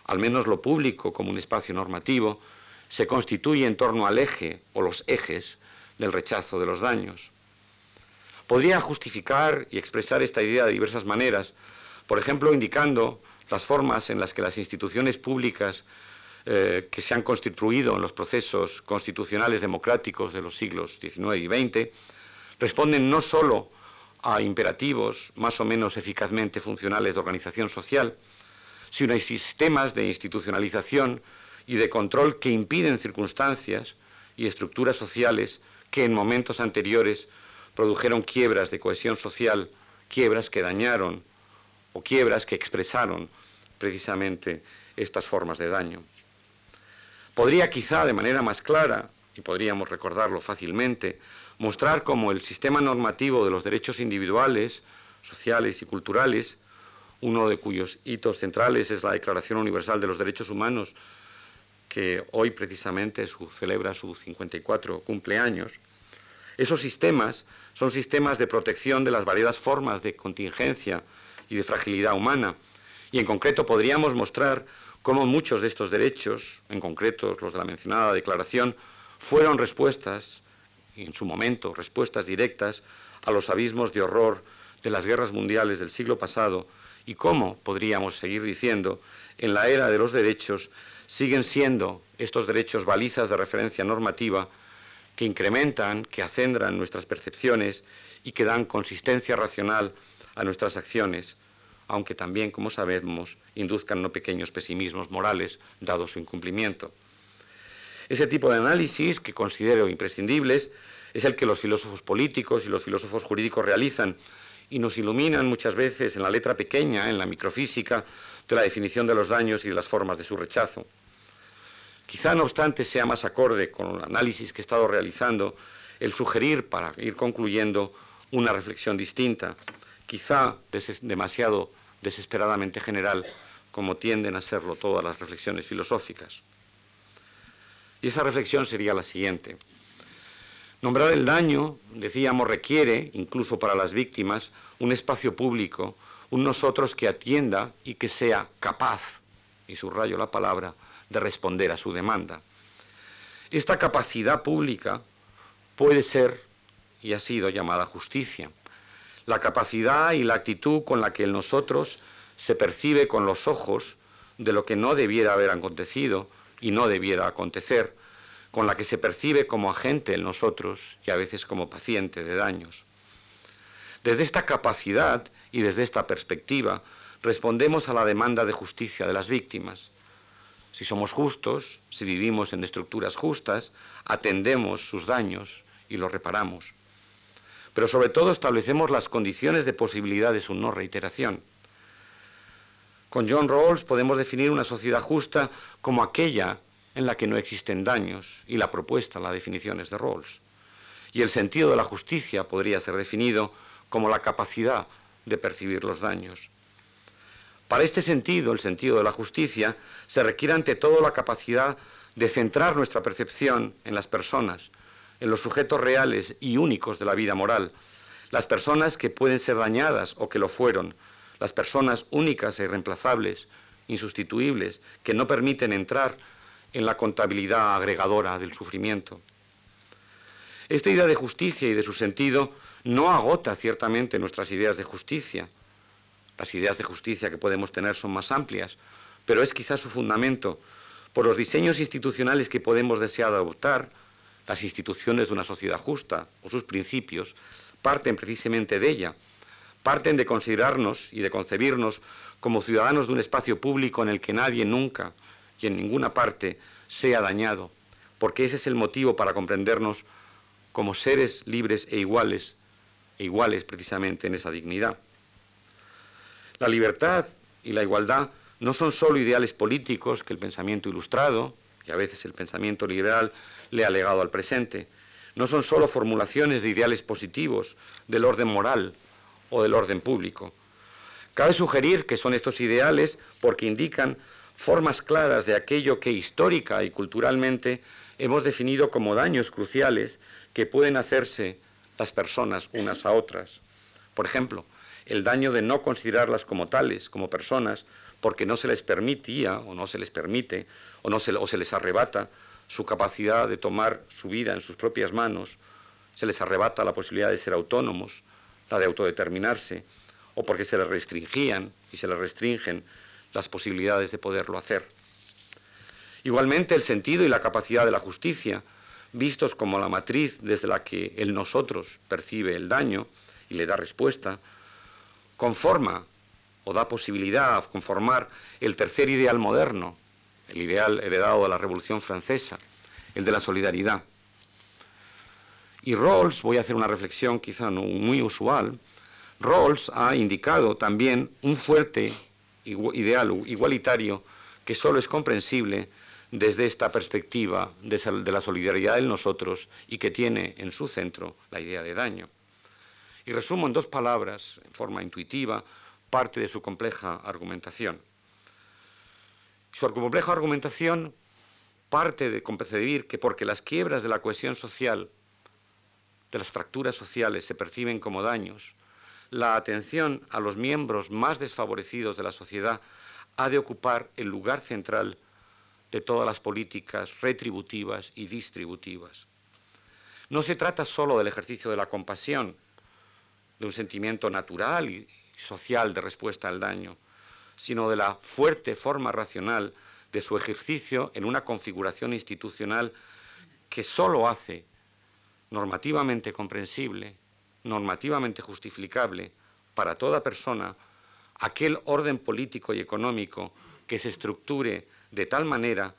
al menos lo público como un espacio normativo, se constituye en torno al eje o los ejes del rechazo de los daños. Podría justificar y expresar esta idea de diversas maneras, por ejemplo, indicando las formas en las que las instituciones públicas eh, que se han constituido en los procesos constitucionales democráticos de los siglos XIX y XX responden no sólo a imperativos más o menos eficazmente funcionales de organización social, sino a sistemas de institucionalización y de control que impiden circunstancias y estructuras sociales que en momentos anteriores produjeron quiebras de cohesión social, quiebras que dañaron o quiebras que expresaron precisamente estas formas de daño. Podría quizá de manera más clara, y podríamos recordarlo fácilmente, mostrar cómo el sistema normativo de los derechos individuales, sociales y culturales, uno de cuyos hitos centrales es la Declaración Universal de los Derechos Humanos, que hoy precisamente celebra su 54 cumpleaños, esos sistemas son sistemas de protección de las variadas formas de contingencia y de fragilidad humana, y en concreto podríamos mostrar cómo muchos de estos derechos, en concreto los de la mencionada declaración, fueron respuestas, en su momento, respuestas directas a los abismos de horror de las guerras mundiales del siglo pasado y cómo, podríamos seguir diciendo, en la era de los derechos siguen siendo estos derechos balizas de referencia normativa que incrementan, que acendran nuestras percepciones y que dan consistencia racional a nuestras acciones, aunque también, como sabemos, induzcan no pequeños pesimismos morales dado su incumplimiento. Ese tipo de análisis, que considero imprescindibles, es el que los filósofos políticos y los filósofos jurídicos realizan y nos iluminan muchas veces en la letra pequeña, en la microfísica, de la definición de los daños y de las formas de su rechazo. Quizá, no obstante, sea más acorde con el análisis que he estado realizando el sugerir, para ir concluyendo, una reflexión distinta, quizá demasiado desesperadamente general, como tienden a serlo todas las reflexiones filosóficas. Y esa reflexión sería la siguiente. Nombrar el daño, decíamos, requiere, incluso para las víctimas, un espacio público, un nosotros que atienda y que sea capaz, y subrayo la palabra, de responder a su demanda. Esta capacidad pública puede ser y ha sido llamada justicia. La capacidad y la actitud con la que el nosotros se percibe con los ojos de lo que no debiera haber acontecido y no debiera acontecer, con la que se percibe como agente en nosotros y a veces como paciente de daños. Desde esta capacidad y desde esta perspectiva respondemos a la demanda de justicia de las víctimas. Si somos justos, si vivimos en estructuras justas, atendemos sus daños y los reparamos. Pero sobre todo establecemos las condiciones de posibilidad de su no reiteración. Con John Rawls podemos definir una sociedad justa como aquella en la que no existen daños, y la propuesta, la definición es de Rawls. Y el sentido de la justicia podría ser definido como la capacidad de percibir los daños. Para este sentido, el sentido de la justicia, se requiere ante todo la capacidad de centrar nuestra percepción en las personas, en los sujetos reales y únicos de la vida moral, las personas que pueden ser dañadas o que lo fueron, las personas únicas e irreemplazables, insustituibles, que no permiten entrar en la contabilidad agregadora del sufrimiento. Esta idea de justicia y de su sentido no agota ciertamente nuestras ideas de justicia. Las ideas de justicia que podemos tener son más amplias, pero es quizás su fundamento por los diseños institucionales que podemos desear adoptar, las instituciones de una sociedad justa o sus principios parten precisamente de ella, parten de considerarnos y de concebirnos como ciudadanos de un espacio público en el que nadie nunca y en ninguna parte sea dañado, porque ese es el motivo para comprendernos como seres libres e iguales, e iguales precisamente en esa dignidad. La libertad y la igualdad no son solo ideales políticos que el pensamiento ilustrado, y a veces el pensamiento liberal, le ha legado al presente, no son solo formulaciones de ideales positivos del orden moral o del orden público. Cabe sugerir que son estos ideales porque indican formas claras de aquello que histórica y culturalmente hemos definido como daños cruciales que pueden hacerse las personas unas a otras. Por ejemplo, el daño de no considerarlas como tales, como personas, porque no se les permitía o no se les permite o, no se, se les arrebata su capacidad de tomar su vida en sus propias manos, se les arrebata la posibilidad de ser autónomos, la de autodeterminarse, o porque se les restringían y se les restringen las posibilidades de poderlo hacer. Igualmente el sentido y la capacidad de la justicia, vistos como la matriz desde la que el nosotros percibe el daño y le da respuesta, conforma o da posibilidad a conformar el tercer ideal moderno, el ideal heredado de la Revolución Francesa, el de la solidaridad. Y Rawls, voy a hacer una reflexión quizá muy usual, Rawls ha indicado también un fuerte ideal igualitario que solo es comprensible desde esta perspectiva de la solidaridad en nosotros y que tiene en su centro la idea de daño. Y resumo en dos palabras, en forma intuitiva, parte de su compleja argumentación. Su compleja argumentación parte de concebir que porque las quiebras de la cohesión social, de las fracturas sociales, se perciben como daños, la atención a los miembros más desfavorecidos de la sociedad ha de ocupar el lugar central de todas las políticas retributivas y distributivas. No se trata solo del ejercicio de la compasión, de un sentimiento natural y social de respuesta al daño, sino de la fuerte forma racional de su ejercicio en una configuración institucional que sólo hace normativamente comprensible normativamente justificable para toda persona aquel orden político y económico que se estructure de tal manera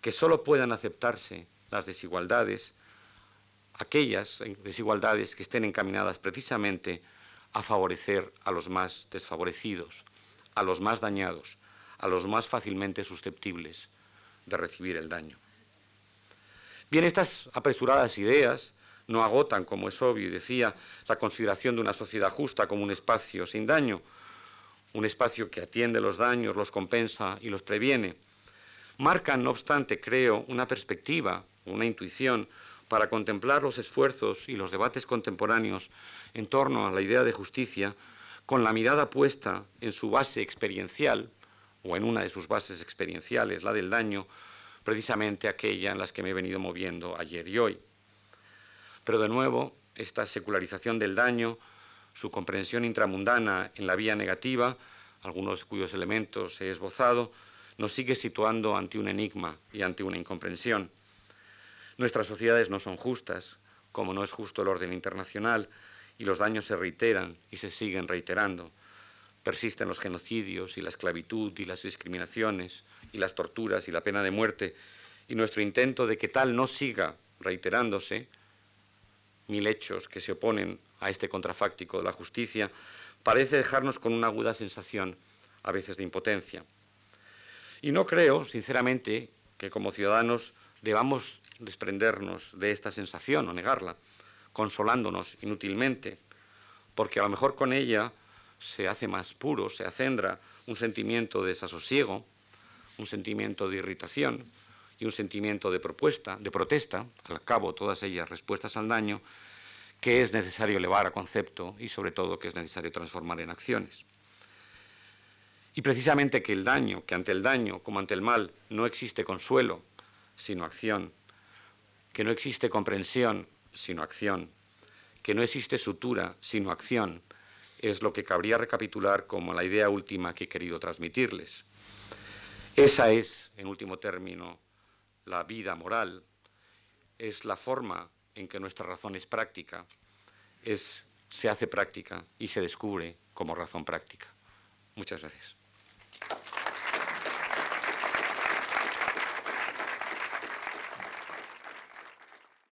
que sólo puedan aceptarse las desigualdades, aquellas desigualdades que estén encaminadas precisamente a favorecer a los más desfavorecidos, a los más dañados, a los más fácilmente susceptibles de recibir el daño. Bien, estas apresuradas ideas no agotan, como es obvio decía, la consideración de una sociedad justa como un espacio sin daño, un espacio que atiende los daños, los compensa y los previene. Marcan, no obstante, creo, una perspectiva, una intuición para contemplar los esfuerzos y los debates contemporáneos en torno a la idea de justicia con la mirada puesta en su base experiencial, o en una de sus bases experienciales, la del daño, precisamente aquella en las que me he venido moviendo ayer y hoy. Pero de nuevo, esta secularización del daño, su comprensión intramundana en la vía negativa, algunos cuyos elementos he esbozado, nos sigue situando ante un enigma y ante una incomprensión. Nuestras sociedades no son justas, como no es justo el orden internacional, y los daños se reiteran y se siguen reiterando. Persisten los genocidios y la esclavitud y las discriminaciones y las torturas y la pena de muerte, y nuestro intento de que tal no siga reiterándose, mil hechos que se oponen a este contrafáctico de la justicia, parece dejarnos con una aguda sensación, a veces de impotencia. Y no creo, sinceramente, que como ciudadanos debamos desprendernos de esta sensación o negarla, consolándonos inútilmente, porque a lo mejor con ella se hace más puro, se acendra un sentimiento de desasosiego, un sentimiento de irritación y un sentimiento de propuesta, de protesta, al cabo todas ellas respuestas al daño, que es necesario elevar a concepto y sobre todo que es necesario transformar en acciones. Y precisamente que el daño, que ante el daño como ante el mal no existe consuelo, sino acción, que no existe comprensión, sino acción, que no existe sutura, sino acción, es lo que cabría recapitular como la idea última que he querido transmitirles. Esa es, en último término, la vida moral, es la forma en que nuestra razón es práctica, es, se hace práctica y se descubre como razón práctica. Muchas gracias.